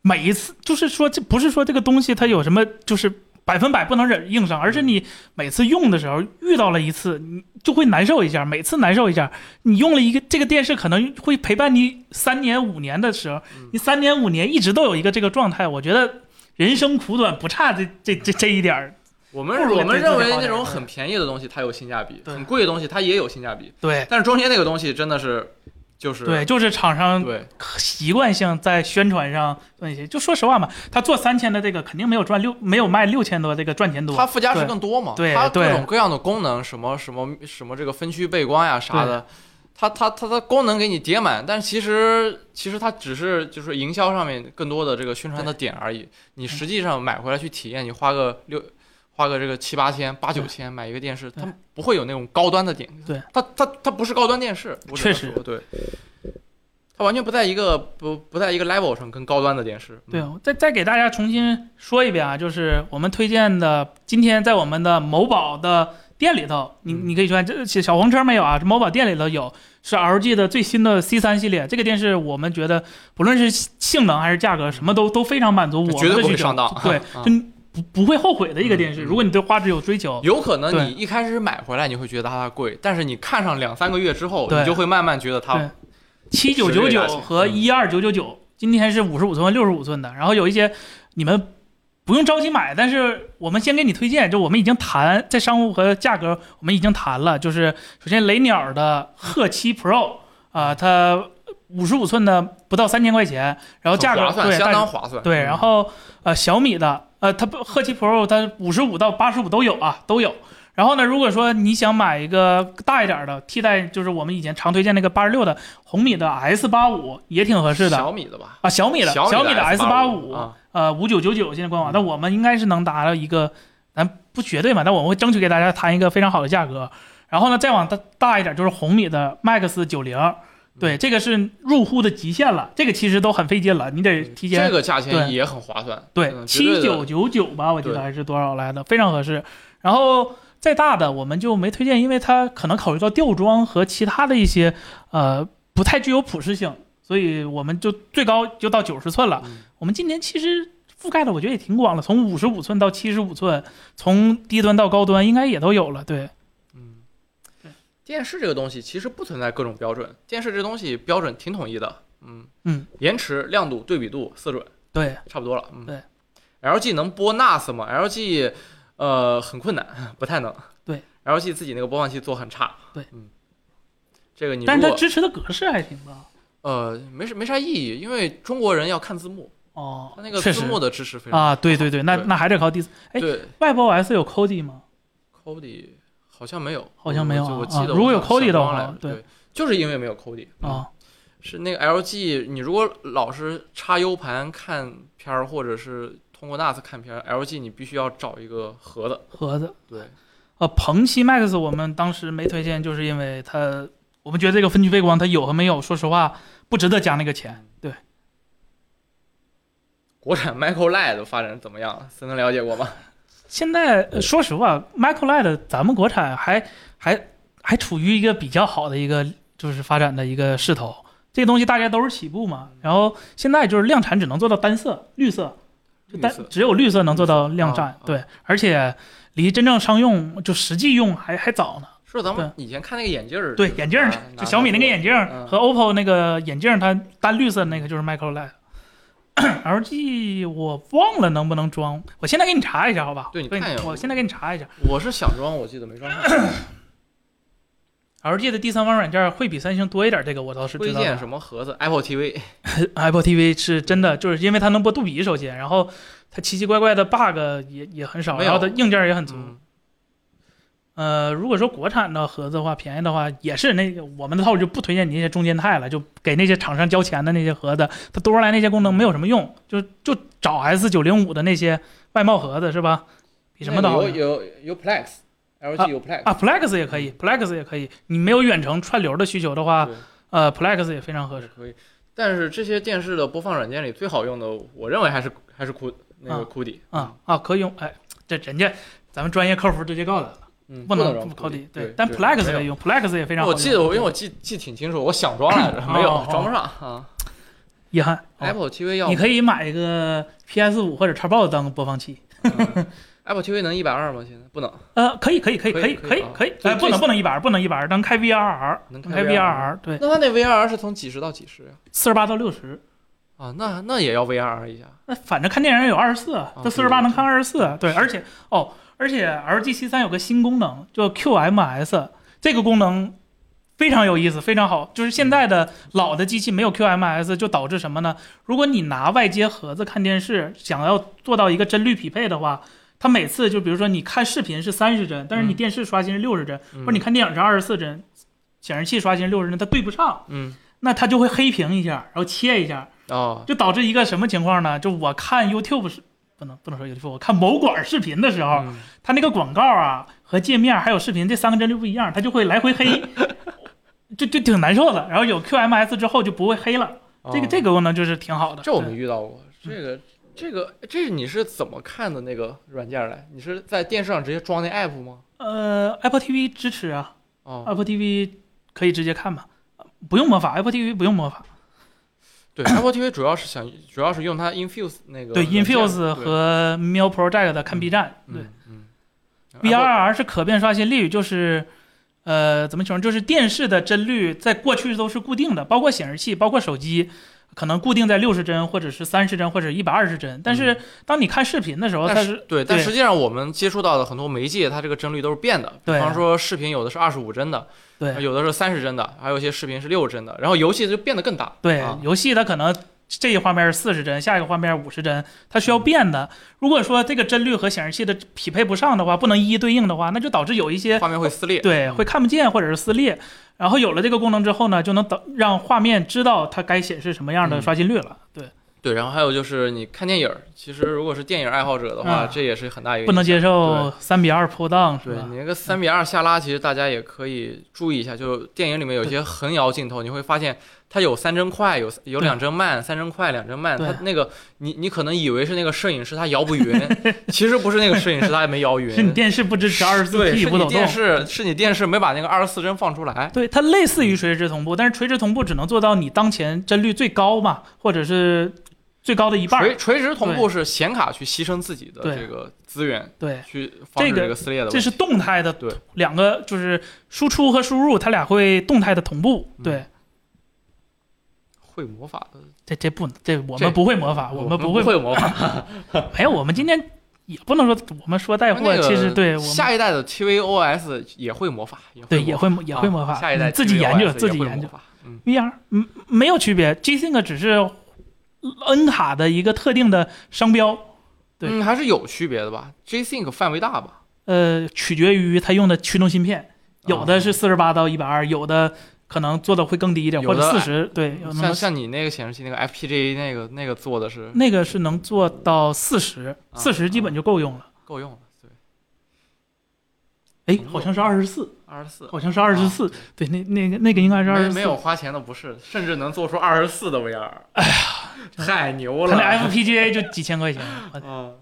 每一次就是说这不是说这个东西它有什么就是百分百不能忍硬上，而是你每次用的时候遇到了一次，你就会难受一下，每次难受一下。你用了一个这个电视可能会陪伴你三年五年的时候，你三年五年一直都有一个这个状态，我觉得人生苦短，不差这这这这一点儿。我们我们认为那种很便宜的东西它有性价比，很贵的东西它也有性价比，对但是中间那个东西真的是就是对，就是厂商对习惯性在宣传上做一些。就说实话嘛，他做三千的这个肯定没有赚六，没有卖六千多这个赚钱多。它附加值更多嘛，对它各种各样的功能，什么什么什么这个分区背光呀啥的，它它它的功能给你叠满，但其实其实它只是就是营销上面更多的这个宣传的点而已。你实际上买回来去体验，你花个六。花个这个七八千、八九千买一个电视，它不会有那种高端的点。对，它它它不是高端电视，确实对。它完全不在一个不不在一个 level 上，跟高端的电视。嗯对，我再再给大家重新说一遍啊，就是我们推荐的，今天在我们的某宝的店里头，你嗯你可以看这小黄车没有啊？这某宝店里头有，是 LG 的最新的 C 三系列。这个电视我们觉得不论是性能还是价格，什么都都非常满足我们绝对不。会上当对，啊就不不会后悔的一个电视。如果你对画质有追求，有可能你一开始买回来你会觉得它贵，但是你看上两三个月之后，你就会慢慢觉得它对七九九九和嗯一二九九九，今天是五十五寸和六十五寸的，然后有一些你们不用着急买，但是我们先给你推荐，就我们已经谈在商务和价格，我们已经谈了，就是首先雷鸟的鹤七 Pro 啊、它五十五寸的不到三千块钱，然后价格对但当划算。对，嗯然后呃小米的呃它不鹤七 Pro 它五十五到八十五都有啊，都有。然后呢，如果说你想买一个大一点的替代，就是我们以前常推荐那个八十六的红米的 S 八五也挺合适的小米的吧，啊，小米的小米米的 S 八五啊，呃五九九九现在官网，嗯但我们应该是能达到一个，咱不绝对嘛，但我们会争取给大家谈一个非常好的价格。然后呢，再往大大一点就是红米的 Max 九零，对，这个是入户的极限了，这个其实都很费劲了，你得提前这个价钱对也很划算。对，七九九九吧，我记得还是多少来的，非常合适。然后再大的我们就没推荐，因为它可能考虑到吊装和其他的一些呃不太具有普适性，所以我们就最高就到九十寸了。嗯我们今年其实覆盖的我觉得也挺广了，从五十五寸到七十五寸，从低端到高端应该也都有了。对，嗯，电视这个东西其实不存在各种标准，电视这东西标准挺统一的。嗯嗯，延迟、亮度、对比度、色准对，差不多了。嗯，对。LG 能播 NAS 吗？LG 呃很困难，不太能。对，LG 自己那个播放器做很差。对，嗯，这个你但是它支持的格式还挺高。呃没什没啥意义，因为中国人要看字幕，哦它那，个字幕的支持非常啊，对对对，那对那还得靠第四。哎对 WebOS 有 Cody 吗？Kodi 好像没有，好像没有我记得啊如果有我想 Kodi 的话对对，就是因为没有啊，是那个 LG，你如果老是插 U 盘看片儿，或者是通过 NAS 看片儿，LG 你必须要找一个盒子。盒子。对，呃，鹏七 Max 我们当时没推荐，就是因为它，我们觉得这个分区背光它有和没有，说实话不值得加那个钱。对，国产 Micro LED 发展怎么样？森能了解过吗？现在、呃说实话，Micro LED 咱们国产还还还处于一个比较好的一个就是发展的一个势头。这个东西大家都是起步嘛，然后现在就是量产只能做到单色绿色，就单只有绿色能做到量产，对，而且离真正商用就实际用还还早呢。是咱们以前看那个眼镜儿，对，眼镜儿就小米那个眼镜和 OPPO 那个眼镜儿，它单绿色那个就是 Micro LED。LG 我忘了能不能装，我现在给你查一下，好吧？对对你看一下我现在给你查一下我是想装，我记得没装上。，LG 的第三方软件会比三星多一点，这个我倒是知道的。推荐什么盒子？Apple TV。Apple TV 是真的，就是因为它能播杜比，首先，然后它奇奇怪怪的 bug 也也很少，然后它硬件也很足。嗯，呃，如果说国产的盒子的话，便宜的话，也是那个我们的套路就不推荐你那些中间态了，就给那些厂商交钱的那些盒子，它多出来那些功能没有什么用，就就找 S 九零五的那些外贸盒子是吧？比什么都好。有有有 Plex，LG 有 Plex，啊，Plex 也可以，Plex 也可以。你没有远程串流的需求的话，呃，Plex 也非常合适。可以。但是这些电视的播放软件里最好用的，我认为还是还是酷那个啊酷迪啊，啊，可以用。哎，这人家咱们专业客服直接告诉了，嗯，不能不能扣底。对对，，但对 Plex 可以用，Plex 也非常好。我记得我因为我记记挺清楚，我想装来着，没有哦装不上啊。遗憾。哦 Apple TV 要你可以买一个 PS 五或者叉 box 当播放器。嗯 Apple TV 能一百二吗？现在不能，呃，可以，可以，可以，可可以，可以以可以。哎，不能，不能一百二，不能一百二，能开 VRR，能开 VRR VRR，对，那它那 VRR 是从几十到几十呀？四十八到六十。啊，那那也要 VRR 一下。那反正看电影有二十四，哦这四十八能看二十四，对，而且哦，而且 LG C 3有个新功能叫 QMS，这个功能非常有意思，非常好。就是现在的老的机器没有 QMS，就导致什么呢？如果你拿外接盒子看电视，想要做到一个帧率匹配的话，它每次就比如说你看视频是三十帧，但是你嗯电视刷新是六十帧，嗯或者你看电影是二十四帧，显示器刷新是六十帧，它对不上，嗯那它就会黑屏一下，然后切一下，哦就导致一个什么情况呢？就我看 YouTube 是不能不能说 YouTube，我看某管视频的时候，嗯它那个广告啊和界面还有视频这三个帧率不一样，它就会来回黑，就就挺难受的。然后有 QMS 之后就不会黑了，这个哦这个功能就是挺好的。这我没遇到过。这个这个这你是怎么看的那个软件来？你是在电视上直接装那 app 吗？呃 Apple TV 支持啊哦，，Apple TV 可以直接看嘛，不用魔法，Apple TV 不用魔法。对，Apple TV 主要是想主要是用它 Infuse 那个对，Infuse 和 Mill Project 看 B 站，对。嗯嗯 VRR 是可变刷新率，就是，呃，怎么形容？就是电视的帧率在过去都是固定的，包括显示器，包括手机，可能固定在六十帧，或者是三十帧，或者一百二十帧。但是当你看视频的时候，它但是对，但实际上我们接触到的很多媒介，它这个帧率都是变的。比方说视频有的是二十五帧的，对有的是三十帧的，还有一些视频是六十帧的，然后游戏就变得更大。对啊游戏它可能这一画面是四十帧，下一个画面五十帧，它需要变的。如果说这个帧率和显示器的匹配不上的话，不能一一对应的话，那就导致有一些画面会撕裂。对，会看不见或者是撕裂。然后有了这个功能之后呢，就能等让画面知道它该显示什么样的嗯。刷新率了。对，对，然后还有就是你看电影儿，其实如果是电影爱好者的话，嗯这也是很大一个不能接受三比二 pull down 是吧？你那个三比二下拉，其实大家也可以注意一下，就电影里面有一些横摇镜头，你会发现它有三帧快，有有两帧慢，三帧快，两帧慢。它那个你你可能以为是那个摄影师他摇不匀，其实不是那个摄影师他没摇匀，是你电视不支持二十四对，P 是你电不抖动。视是你电视没把那个二十四帧放出来。对，它类似于垂直同步，但是垂直同步只能做到你当前帧率最高嘛，或者是最高的一半儿。垂垂直同步是显卡去牺牲自己的这个资源，对，去防止这个这个撕裂的。这是动态的，对，两个就是输出和输入，它俩会动态的同步。嗯对，会魔法的，这这不这我们不会魔法，我们不会会魔法。没有，我们今天也不能说我们说带货，其实对下一代的 TVOS 也会魔法，对也会也会魔法，啊下一代嗯自己研究自己研究，VR 嗯没有区别，G-Sync 只是 N 卡的一个特定的商标，对嗯，还是有区别的吧？G-Sync 范围大吧？呃，取决于它用的驱动芯片，有的是四十八到一百二，有的可能做的会更低一点，或者四十，对，像像你那个显示器那个 FPGA 那个那个做的是那个是能做到四十，啊四十基本就够用了。够用了，对，哎，好像是二十四，二十四。好像是二十四，对，那那个那个应该是二十四。没没有花钱的不是，甚至能做出二十四的 VR。哎呀，太牛了！它那 FPGA 就几千块钱。嗯，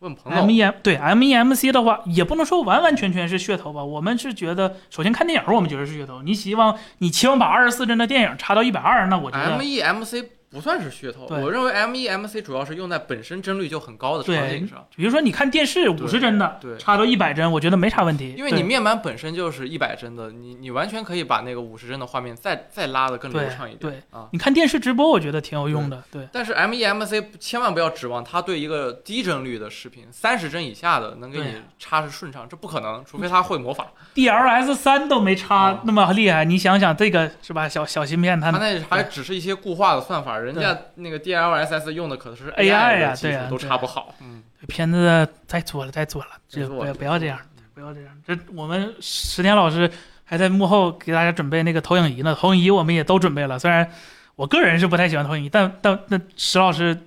问朋友，MEM 对 MEMC 的话，也不能说完完全全是噱头吧。我们是觉得，首先看电影，我们觉得是噱头。你希望你期望把二十四帧的电影插到一百二，那我觉得 MEMC 不算是噱头，我认为 MEMC 主要是用在本身帧率就很高的场景上，，比如说你看电视五十帧的，对插到一百帧，我觉得没啥问题。因为你面板本身就是一百帧的，你你完全可以把那个五十帧的画面再再拉的更流畅一点。对啊，你看电视直播，我觉得挺有用的。对但是 MEMC 千万不要指望它对一个低帧率的视频，三十帧以下的能给你插是顺畅，这不可能，除非它会魔法。，DLS 三都没插啊那么厉害，你想想这个是吧？小小芯片它它那还只是一些固化的算法，人家那个 DLSS 用的可是 AI 呀对呀都插不好。嗯，片子再做了，再做了，这再做了不要不要这样，不要这样。这我们石田老师还在幕后给大家准备那个投影仪呢，投影仪我们也都准备了。虽然我个人是不太喜欢投影仪，但但那石老师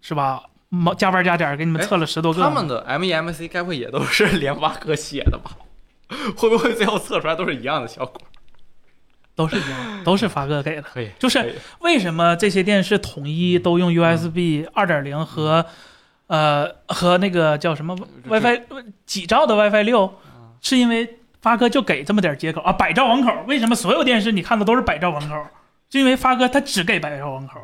是吧？毛加班加点给你们测了十多个。他们的 MEMC 该不会也都是 联发科写的吧？会不会最后测出来都是一样的效果？都是一样，都是发哥给的。可以，就是为什么这些电视统一都用 USB 二点零和呃和那个叫什么 WiFi 几兆的 WiFi 六，是因为发哥就给这么点接口啊，百兆网口。为什么所有电视你看的都是百兆网口？就因为发哥他只给百兆网口，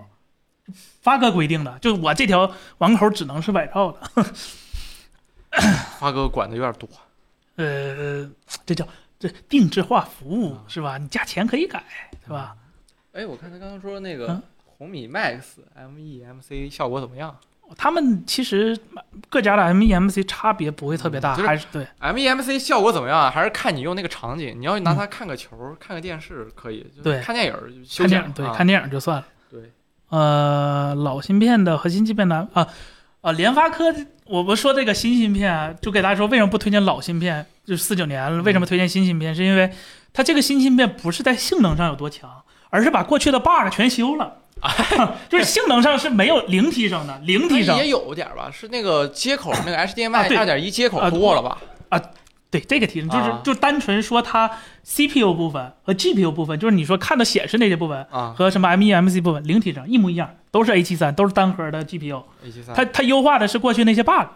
发哥规定的，就我这条网口只能是百兆的。发哥管的有点多。呃，这叫这定制化服务是吧？你加钱可以改，是吧？哎，我看他刚刚说那个嗯红米 Max MEMC 效果怎么样他们其实各家的 MEMC 差别不会特别大，嗯就是还是对。？MEMC 效果怎么样啊？还是看你用那个场景。你要拿它看个球、看个电视可以，对看电影看电影，对，啊看电影就算了。对，呃，老芯片的核心芯片呢？啊啊，联发科，我们说这个新芯片啊，就给大家说为什么不推荐老芯片，就是四九年了，为什么推荐新芯片？是因为它这个新芯片不是在性能上有多强，而是把过去的 bug 全修了，就是性能上是没有零提升的，零提升。也有点吧，是那个接口那个啊 HDMI 二点一接口啊多了吧？啊对这个提升，就是、啊就单纯说它 CPU 部分和 GPU 部分，就是你说看到显示那些部分啊和什么 MEMC 部分零提升，一模一样，都是 A 7 3都是单核的 GPU。，A 7 3它它优化的是过去那些 bug，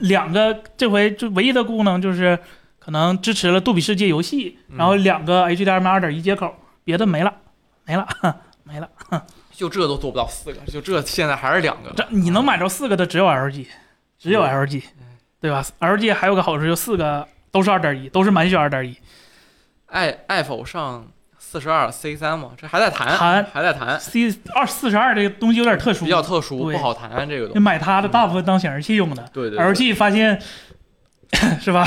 两个这回就唯一的功能就是可能支持了杜比世界游戏，嗯然后两个 HDMI 二点一接口，别的没了，没了，没了。就这都做不到四个，就这现在还是两个。这你能买着四个的只有 LG，只有 LG，对吧？LG 还有个好处，就四个都是二点一，都是满血二点一。爱爱否上四十二 C 三嘛，这还在谈，谈还在谈，C 二四十二这个东西有点特殊，比较特殊，不好谈这个东西。买它的大部分当显示器用的。对对对 LG 发现 是吧？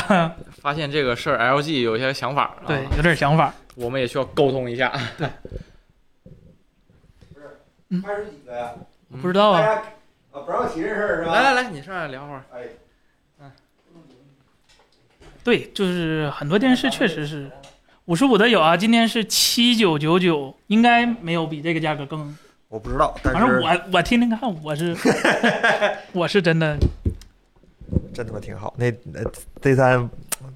发现这个事儿，LG 有些想法，对啊，，有点想法。我们也需要沟通一下。对嗯二十几个呀？不知道啊，啊不让提这事儿是吧？来来来，你上来聊会儿。哎，对，就是很多电视确实是五十五的有啊，今天是七九九九，应该没有比这个价格更。我不知道，但反正我我听听看，我是 我是真的真他妈挺好。那那 Z 三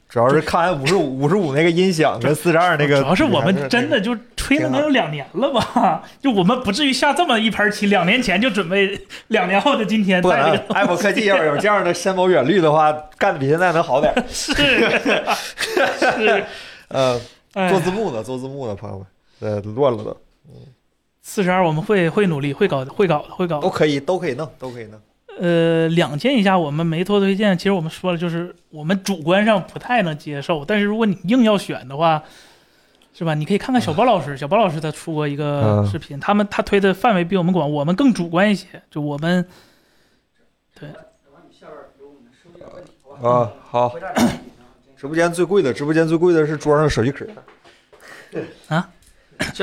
主要是看完五十五五十五那个音响跟四十二那个，主要是我们真的就吹了能有两年了吧？就我们不至于下这么一盘棋，两年前就准备两年后的今天不可能。，Apple 科技要是有这样的深谋远虑的话，干的比现在能好点儿。是是，呃，哎做字幕的，做字幕的，朋友们，呃，乱了都，四十二我们会会努力，会搞，会搞，会搞都。可以，都可以弄，都可以弄。呃，两千以下我们没做推荐，其实我们说了，就是我们主观上不太能接受，但是如果你硬要选的话，是吧？你可以看看小包老师，小包老师他出过一个嗯视频，他们他推的范围比我们广，我们更主观一些，就我们对。啊，好，直播间最贵的，直播间最贵的是桌上的手机壳。行，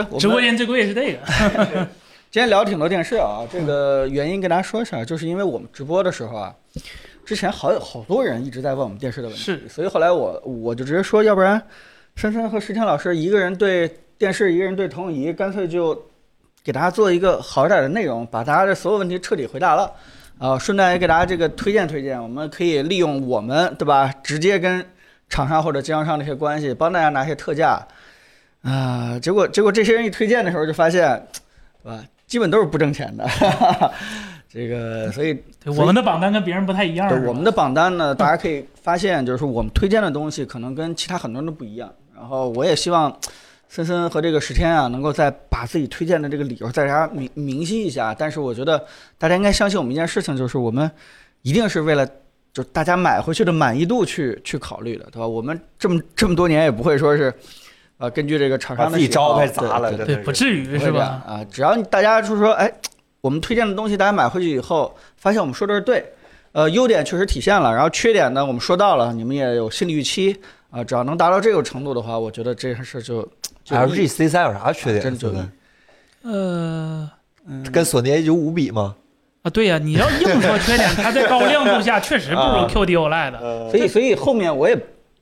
我们直播间最贵是这个，今天聊挺多电视啊，这个原因跟大家说一下，就是因为我们直播的时候啊，之前好好多人一直在问我们电视的问题，是所以后来我我就直接说，要不然珊珊和石天老师一个人对电视，一个人对投影仪，干脆就给大家做一个好一点的内容，把大家的所有问题彻底回答了。啊，顺带也给大家这个推荐推荐，我们可以利用我们对吧，直接跟厂商或者经销商的一些关系，帮大家拿一些特价。啊、结果结果这些人一推荐的时候，就发现，对吧？基本都是不挣钱的，这个所以对我们的榜单跟别人不太一样。对我们的榜单呢，大家可以发现，就是说我们推荐的东西可能跟其他很多人都不一样。然后我也希望森森和这个石天啊，能够再把自己推荐的这个理由再大家明明晰一下。但是我觉得大家应该相信我们一件事情，就是我们一定是为了就大家买回去的满意度去去考虑的，对吧？我们这么这么多年也不会说是。呃，根据这个厂商的把自己喜好招牌砸了对不至于是吧？啊，只要大家就是说，哎，我们推荐的东西，大家买回去以后，发现我们说的是对，呃，优点确实体现了，然后缺点呢，我们说到了，你们也有心理预期啊、只要能达到这个程度的话，我觉得这件事就就 LG C 三有啥缺点？真的就呃嗯跟索尼 A 九五比吗？啊，对呀、你要硬说缺点，它在高亮度下确实不如啊 QD OLED 的。呃所以所以后面我也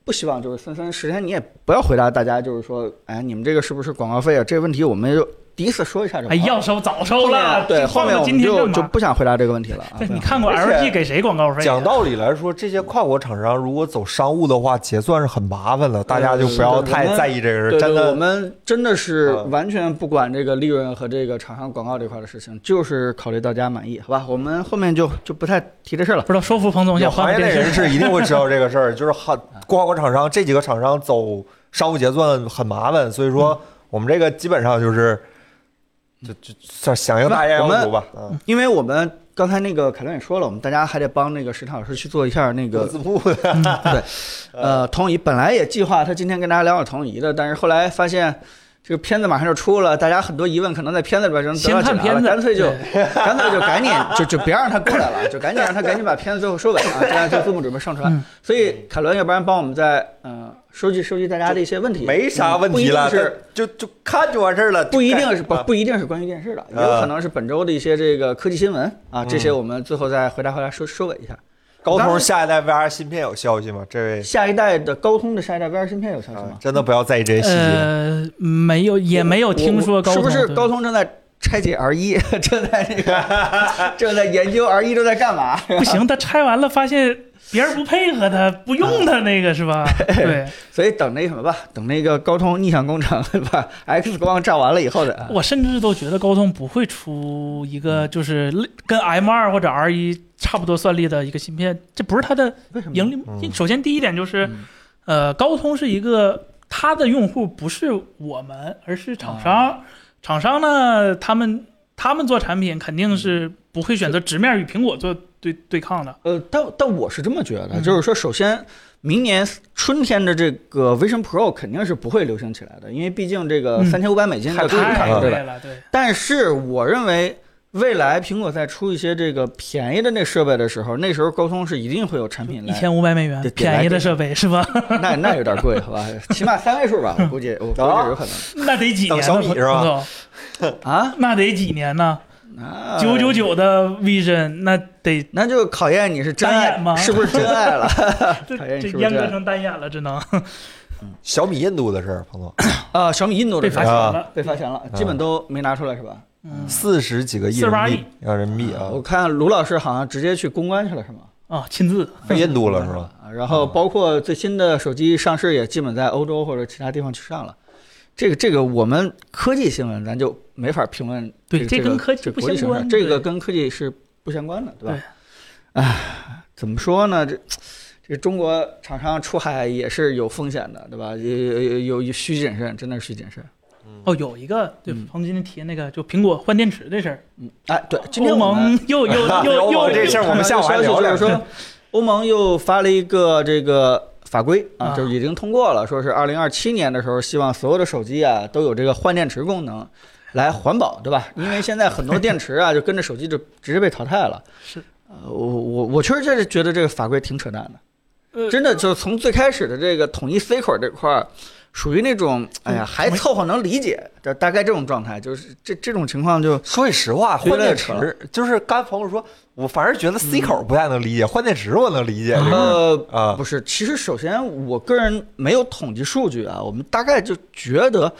不希望就是森森十天你也不要回答大家就是说，哎，你们这个是不是广告费啊？这个问题我们就第一次说一下就好。哎，要收早收了，对，后面我们就就不。想回答这个问题了你看过 LG 给谁广告费啊？讲道理来说，这些跨国厂商如果走商务的话，结算是很麻烦的，大家就不要太在意这个事。真的，我们真的是嗯完全不管这个利润和这个厂商广告这块的事情，就是考虑大家满意，好吧？我们后面就就不太提这事了。不知道说服彭总有想换个行业内人。士一定会知道这个事儿，就是很跨国厂商这几个厂商走商务结算很麻烦，所以说我们这个基本上就是就就算响应大家要求吧。嗯，因为我们刚才那个凯伦也说了，我们大家还得帮那个石涛老师去做一下那个字幕的，嗯呃同仪。本来也计划他今天跟大家聊聊同仪的，但是后来发现。这个片子马上就出了，大家很多疑问可能在片子里边就能得先到解答了，看片子，干脆就干脆就赶紧就就别让他过来了，就赶紧让他赶紧把片子最后收尾啊，这样就字幕准备上传。嗯所以凯伦，要不然帮我们在嗯、呃收集收集大家的一些问题，没啥问题了，是就就看就完事儿了。不一定是不啊不一定是关于电视的，也啊有可能是本周的一些这个科技新闻啊，这些嗯我们最后再回答回来收收尾一下。高通下一代 VR 芯片有消息吗？这位下一代的高通的下一代 VR 芯片有消息啊吗？真的不要在意这些细节。呃，没有，也没有听说高通是不是高通正在拆解 R 一，正在这个 正在研究 R 一都在干嘛？不行，他拆完了发现别人不配合他，不用他那个是吧？对，所以等那什么吧，等那个高通逆向工程把 X 光炸完了以后的，我甚至都觉得高通不会出一个就是跟 M 二或者 R 一差不多算力的一个芯片，这不是它的？盈利。嗯首先第一点就是，嗯呃，高通是一个它的用户不是我们，而是厂商。厂商呢，他们他们做产品肯定是不会选择直面与苹果做对对抗的。呃，但但我是这么觉得，嗯就是说，首先明年春天的这个 Vision Pro 肯定是不会流行起来的，因为毕竟这个嗯三千五百美金的太贵？了，对，但是我认为。未来苹果在出一些这个便宜的那设备的时候，那时候高通是一定会有产品来，一千五百美元对便宜的设备是吧？那那有点贵，好吧？起码三位数吧，我估计，我估计有可能 那得几年呢？等小米是吧彭总啊。那得几年呢？九九九的 Vision，那得那就考验你是真爱单眼吗是不是真爱了？这阉割成单眼了，只能小米印度的事儿，彭总，啊，小米印度的被罚钱了。被罚钱了，基本都没拿出来是吧？嗯四十几个亿人48民亿币啊，人民币啊我，看卢老师好像直接去公关去了是吗？啊，亲自飞印度了是吧？啊，然后包括最新的手机上市也基本在欧洲或者其他地方去上了。这个这个我们科技新闻咱就没法评论对这个个这跟科技这不相关这个跟科技是不相关的，对吧对？唉，怎么说呢？这这中国厂商出海也是有风险的，对吧？有有有有需谨慎，真的是需谨慎。哦，有一个对嗯。彭今天提那个，就苹果换电池这事儿，嗯，哎，对，今天欧我们盟又又 又又盟这事儿我们下午还聊就是聊说，欧盟又发了一个这个法规啊，啊。就是已经通过了，说是二零二七年的时候，希望所有的手机啊都有这个换电池功能，来环保，对吧？因为现在很多电池啊 就跟着手机就直接被淘汰了。是，呃，我我我确实就是觉得这个法规挺扯淡的，呃。真的就是从最开始的这个统一 C 口这块儿。属于那种，哎呀，还凑合能理解，就大概这种状态，就是这这种情况就说句实话，换电池就是刚才朋友说，我反而觉得 C 口不太能理解，换电池我能理解呃，啊。不是，其实首先我个人没有统计数据啊，我们大概就觉得，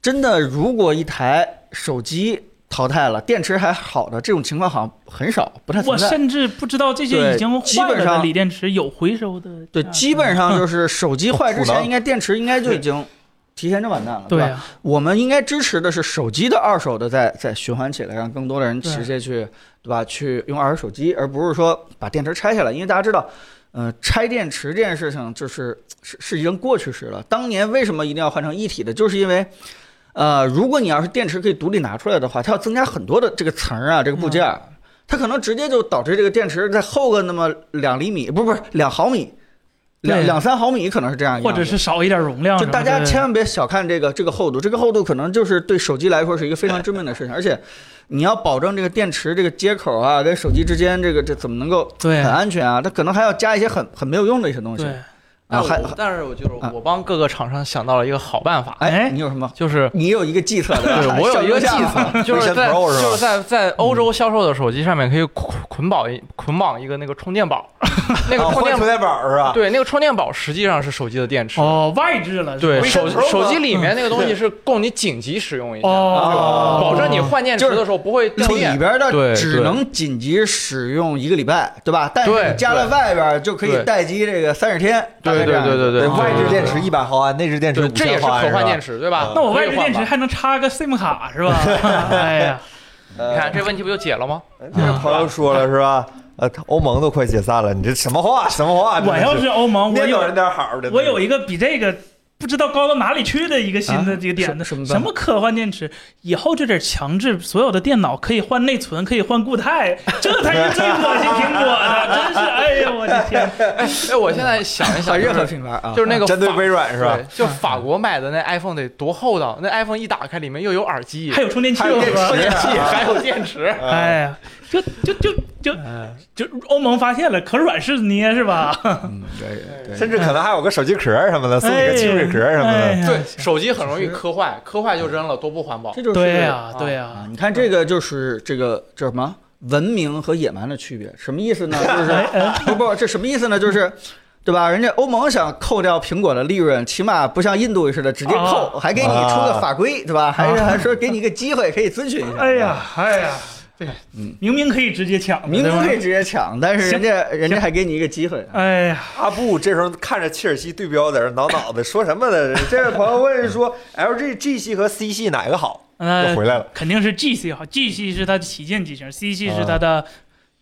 真的如果一台手机淘汰了，电池还好的这种情况好像很少，不太我存在。我甚至不知道这些已经基坏了的本上锂电池有回收的。对，啊基本上就是手机坏之前，应该电池应该就已经提前就完蛋了，吧？对吧，我们应该支持的是手机的二手的再再循环起来，让更多的人直接去，对吧？去用二手手机，而不是说把电池拆下来。因为大家知道，呃，拆电池这件事情就是是是已经过去式了。当年为什么一定要换成一体的？就是因为，呃，如果你要是电池可以独立拿出来的话，它要增加很多的这个层儿啊，这个部件儿，它可能直接就导致这个电池再厚个那么两厘米，不是不是两毫米，两两三毫米可能是这样或，者是少一点容量。就大家千万别小看这个这个厚度，这个厚度可能就是对手机来说是一个非常致命的事情，而且你要保证这个电池这个接口啊跟手机之间这个这怎么能够对。很安全啊？它可能还要加一些很很没有用的一些东西。对，啊，还我但是我就是啊我帮各个厂商想到了一个好办法，哎，哎你有什么？就是 你有一个计策的，对我有一个计策，就是 在就是在在欧洲销售的手机上面可以捆捆绑一捆绑一个那个充电宝，那个啊充电换充电宝是吧？对那个充电宝实际上是手机的电池。哦，外置了，对手手机里面那个东西是供你紧急使用一下，哦，保证你换电池的时候不会掉里电。边的对只能紧急使用一个礼拜，对吧？但是你加在外边就可以待机这个三十天。大概对对对对对外置电池一百毫安，内置电池对，五这也是千毫安，可换电池。对吧？那我外置电池还能插个 SIM 卡是吧？哎呀，你看这问题不就解了吗？这个朋友说了是吧？呃，欧盟都快解散了，你这什么话？什么话？我要是欧盟，我有人点好的。我有一个比这个不知道高到哪里去的一个新的这个点子，啊什么什么办法什么可换电池？以后就得强制所有的电脑可以换内存，可以换固态，这才是最恶心苹果的，真是哎呀，我的天！哎，我现在想一想，啊，任何品牌啊，就是那个针对微软是吧？就法国买的那 iPhone 得多厚道？那 iPhone 一打开，里面又有耳机，还有充电器还有电池充电器，还有电池。哎呀，就就就就就欧盟发现了，可软柿子捏是吧？嗯，对对甚至可能还有个手机壳什么的，送你个汽水壳什么的。对，手机很容易磕坏，磕坏就扔了，多不环保这。就是对呀，啊对啊，呀，你看这个就是这个叫什么文明和野蛮的区别，什么意思呢？就是不不，这什么意思呢？就是。对吧？人家欧盟想扣掉苹果的利润，起码不像印度似的直接扣，啊还给你出个法规，对吧？还是还说给你一个机会可以遵循一下。哎呀，哎呀，对嗯，明明可以直接抢，明明可以直接抢，但是人家人家还给你一个机会。哎呀，阿布这时候看着切尔西对标，在这挠脑袋，说什么呢？这位朋友问说，LG G 系和 C 系哪个好？那又回来了。肯定是 G 系好，G 系是它的旗舰机型，C 系啊是它的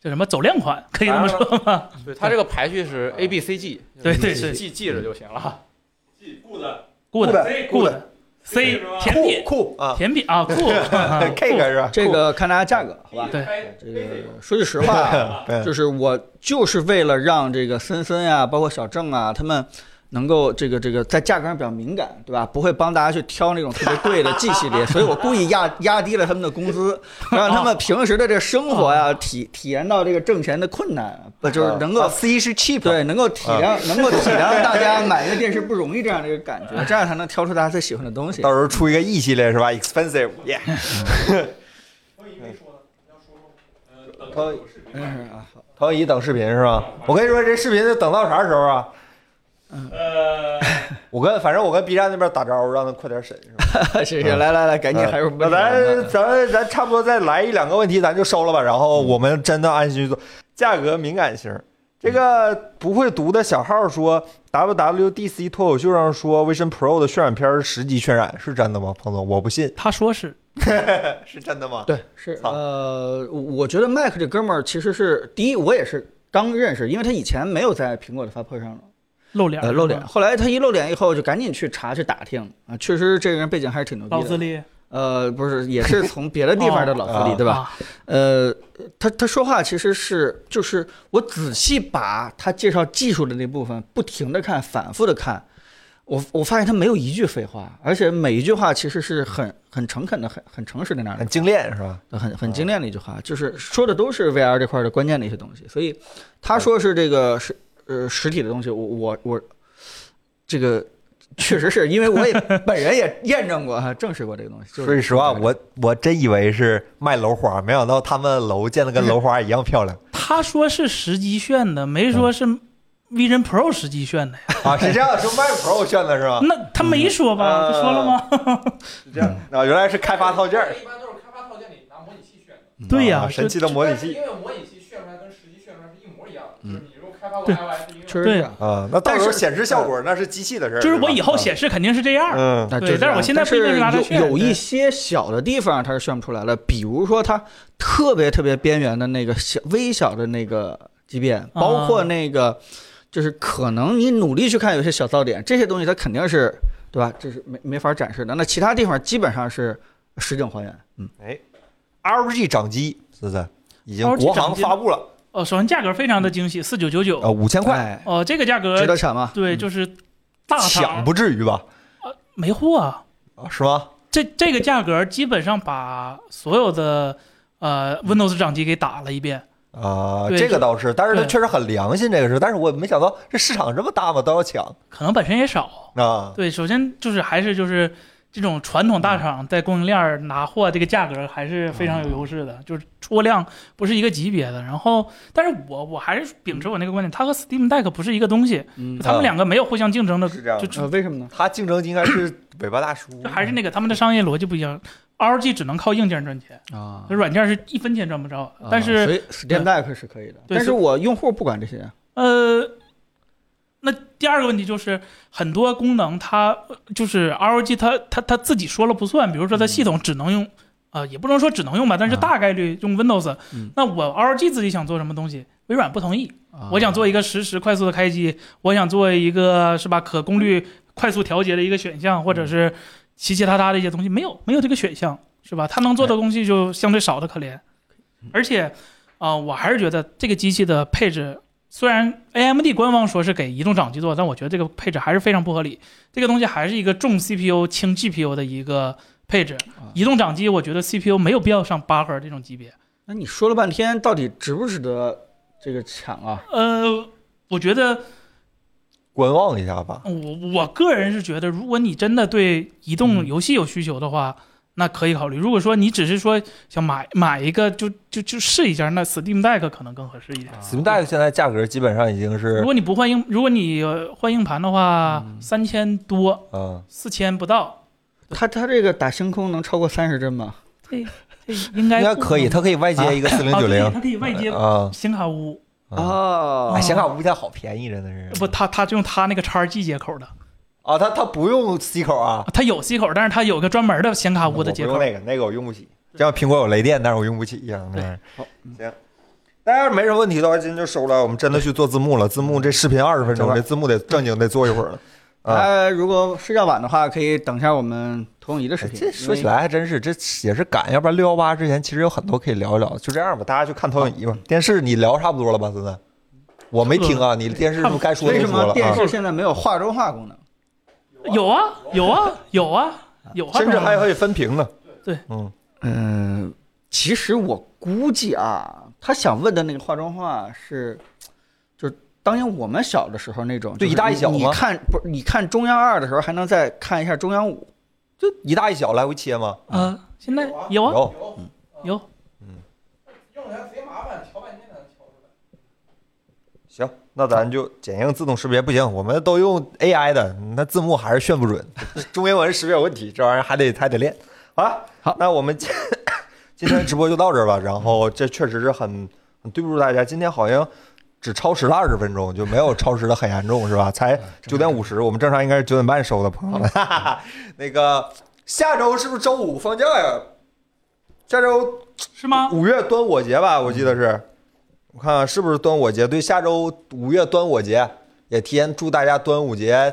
叫什么走量款，可以这么说吗？对，它这个排序是 A B C G，对对对记记着就行了。good Good good C 甜酷品酷啊。甜品啊酷 Cake 是吧？这个看大家价格，好吧？对。这个说句实话啊，就是我就是为了让这个森森呀，包括小郑啊，他们能够这个这个在价格上比较敏感，对吧？不会帮大家去挑那种特别贵的 G 系列，所以我故意压压低了他们的工资，让他们平时的这生活呀体体验到这个挣钱的困难，不就是能够啊 C 是 cheap，对，能够体谅，能够体谅大家买一个电视不容易这样的一个感觉，这样才能挑出大家最喜欢的东西到。时候出一个 E 系列是吧？Expensive，耶。投嗯啊，好投一等视频是吧？我跟你说，这视频得等到啥时候啊？呃，我跟反正我跟 B 站那边打招呼，让他快点审是吧？谢谢，来来来，赶紧还咱咱咱差不多再来一两个问题，咱就收了吧。然后我们真的安心去做。价格敏感型，这个不会读的小号说，WWDC 脱口秀上说 Vision Pro 的渲染片是十级渲染，是真的吗？彭总，我不信，他说是 是真的吗？对，是呃，我觉得麦克这哥们儿其实是第一，我也是刚认识，因为他以前没有在苹果的发布会上露脸，呃露脸，，后来他一露脸以后，就赶紧去查去打听啊，确实这个人背景还是挺牛逼的。老资历呃，不是，也是从别的地方的老资历，哦对吧？啊呃，他他说话其实是就是我仔细把他介绍技术的那部分不停的看，反复的看，我我发现他没有一句废话，而且每一句话其实是很很诚恳的、很很诚实的那样的很精炼是吧？很很精炼的一句话，就是说的都是 VR 这块的关键的一些东西。所以他说是这个是呃实体的东西，我我我这个确实是因为我也本人也验证过哈，证实过这个东西。就是说句实话，我我真以为是卖楼花，没想到他们楼建的跟楼花一样漂亮他说是实机炫的，没说是 Vision Pro 实机炫的呀。啊！是这样，是 Mac Pro 炫的是吧？那他没说吧？嗯他说了吗？是这样啊，原来是开发套件儿一般都是开发套件里拿模拟器炫的，对呀啊，神奇的模拟器因为模拟器对确实是这样。啊，那到时候但是显示效果那是机器的事儿，就是我以后显示肯定是这样。嗯那对但是我现在不一定是拿它炫但是有有一些小的地方它是炫不出来了，比如说它特别特别边缘的那个小微小的那个畸变，包括那个就是可能你努力去看有些小噪点，这些东西它肯定是对吧？这是没没法展示的。那其他地方基本上是实景还原。嗯，哎，LG 掌机是不是已经国行发布了？哦，首先价格非常的惊喜，四九九呃，九。五千块，哎，哦，这个价格值得抢吗？对，嗯就是大抢不至于吧？呃没货啊。啊，是吗？这这个价格基本上把所有的呃 Windows 掌机给打了一遍。啊，这个倒是，但是它确实很良心，这个是，但是我没想到这市场这么大嘛，都要抢可能本身也少。啊。对，首先就是还是就是这种传统大厂在供应链儿拿货这个价格还是非常有优势的，就是出货量不是一个级别的。然后，但是我我还是秉持我那个观点，它和 Steam Deck 不是一个东西，嗯他们两个没有互相竞争的，是这样的就呃，为什么呢？它竞争应该是尾巴大叔，就还是那个他们的商业逻辑不一样。ROG 只能靠硬件赚钱，啊软件是一分钱赚不着。但是 Steam Deck 是可以的，但是我用户不管这些，呃，那第二个问题就是很多功能它呃就是 ROG 它它它自己说了不算，比如说它系统只能用，呃，也不能说只能用吧，但是啊大概率用 Windows。嗯那我 ROG 自己想做什么东西，微软不同意。我想做一个实时快速的开机，我想做一个是吧可功率快速调节的一个选项，或者是其其他他的一些东西，没有没有这个选项是吧？它能做的东西就相对少的可怜，而且啊、呃我还是觉得这个机器的配置。虽然 AMD 官方说是给移动掌机做，但我觉得这个配置还是非常不合理。这个东西还是一个重 CPU 轻 GPU 的一个配置。移动掌机，我觉得 CPU 没有必要上八核这种级别。那你说了半天，到底值不值得这个抢啊？呃，我觉得观望一下吧。我我个人是觉得，如果你真的对移动游戏有需求的话，那可以考虑。如果说你只是说想买买一个就就就试一下，那 Steam Deck 可能更合适一点。Steam Deck 现在价格基本上已经是如，果你不换硬，如果你呃换硬盘的话，嗯三千多，嗯，四千不到，它它这个打星空能超过三十帧吗？这这应该应该可以，它可以外接一个四零啊对九零它可以外接啊。显卡坞。啊，哦哎，显卡物件好便宜，真的是。不，它它用它那个叉 G 接口的，啊，它它不用 C 口啊，它有 C 口，但是它有个专门的显卡坞的接口我不用。那个，那个我用不起。就像苹果有雷电，但是我用不起一样。对嗯好行。大家要是没什么问题的话，今天就收了。我们真的去做字幕了，字幕这视频二十分钟，这字幕得正经得做一会儿了。啊，大家如果睡觉晚的话，可以等一下我们投影仪的视频。哎这说起来还真是，这也是赶，要不然六幺八之前其实有很多可以聊一聊。就这样吧，大家去看投影仪吧。电视你聊差不多了吧？现在我没听啊，你电视是不是该说因为为什么？电视现在没有画中画功能？有啊，有啊，有啊，有啊，甚至还可以分屏呢。对，嗯，嗯，其实我估计啊，他想问的那个化妆画是，就是当年我们小的时候那种，就是对一大一小吗？你你看不是？你看中央二的时候，还能再看一下中央五。就一大一小来回切吗？呃，现在有啊，有，有，用起来贼麻烦，调半天才能调出来。行，那咱就剪映自动识别不行，我们都用 AI 的，那字幕还是炫不准，中英文识别有问题，这玩意儿还得还得练。好了，好那我们今今天直播就到这儿吧。然后这确实是很很对不住大家，今天好像只超时了二十分钟，就没有超时的很严重，是吧？才九点五十，我们正常应该是九点半收的，朋友们。哈哈哈。那个下周是不是周五放假呀？下周是吗？五月端午节吧，我记得是，我看看是不是端午节？对，下周五月端午节，也提前祝大家端午节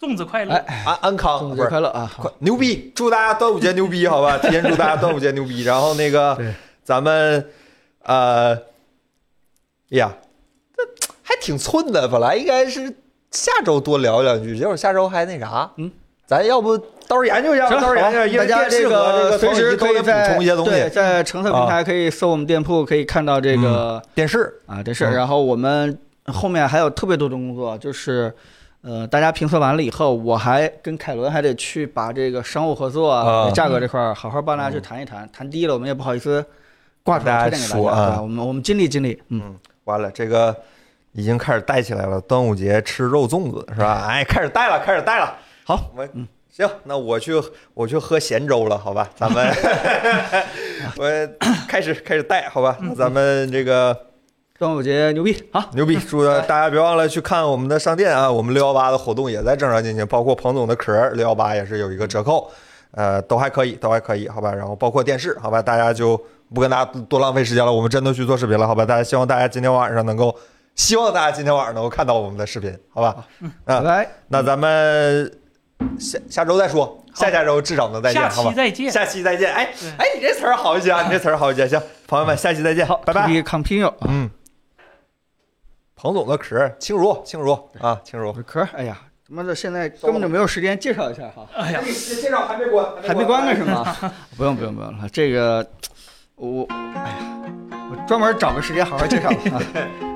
粽子快乐，哎，安安康，中不是快乐啊！快牛逼！祝大家端午节牛逼，好吧？提前祝大家端午节牛逼。然后那个咱们呃，哎呀，这还挺寸的，本来应该是下周多聊两句，结果下周还那啥，嗯，咱要不到时候研究一下到时候研究一下，大家这个随时可以补在充一些东对，西。在橙色平台可以搜我们店铺，可以看到这个电视，啊电视。嗯然后我们后面还有特别多的工作，就是。呃，大家评测完了以后，我还跟凯伦还得去把这个商务合作啊、啊价格这块儿好好帮大家去谈一谈。谈低了，我们也不好意思挂出来推荐给大家，说啊对吧？我们我们尽力尽力，嗯，嗯，完了，这个已经开始带起来了。端午节吃肉粽子是吧？哎，开始带了，开始带了。好，我行，那我去我去喝咸粥了，好吧？咱们 我开始开始带，好吧？那咱们这个端午节牛逼，好，牛逼，祝大家别忘了去看我们的商店啊！我们六幺八的活动也在正常进行，包括彭总的壳六幺八也是有一个折扣，呃，都还可以，都还可以，好吧？然后包括电视，好吧？大家就不跟大家多浪费时间了，我们真的去做视频了，好吧？大家希望大家今天晚上能够，希望大家今天晚上能够看到我们的视频，好吧？啊，来，那咱们下下周再说，下下周至少能再见，下好吧期？再见。下期再见，哎哎，你这词儿好一些啊，你这词儿好一些，行，朋友们，下期再见，好拜拜。，To be continue 啊，嗯，彭总的壳，轻如轻如啊，轻如。壳，哎呀，他妈的现在根本就没有时间介绍一下哈，哎呀，介绍还没关，还没关呢是吗？不用不用不用了，这个我，哎呀，我专门找个时间好好介绍啊。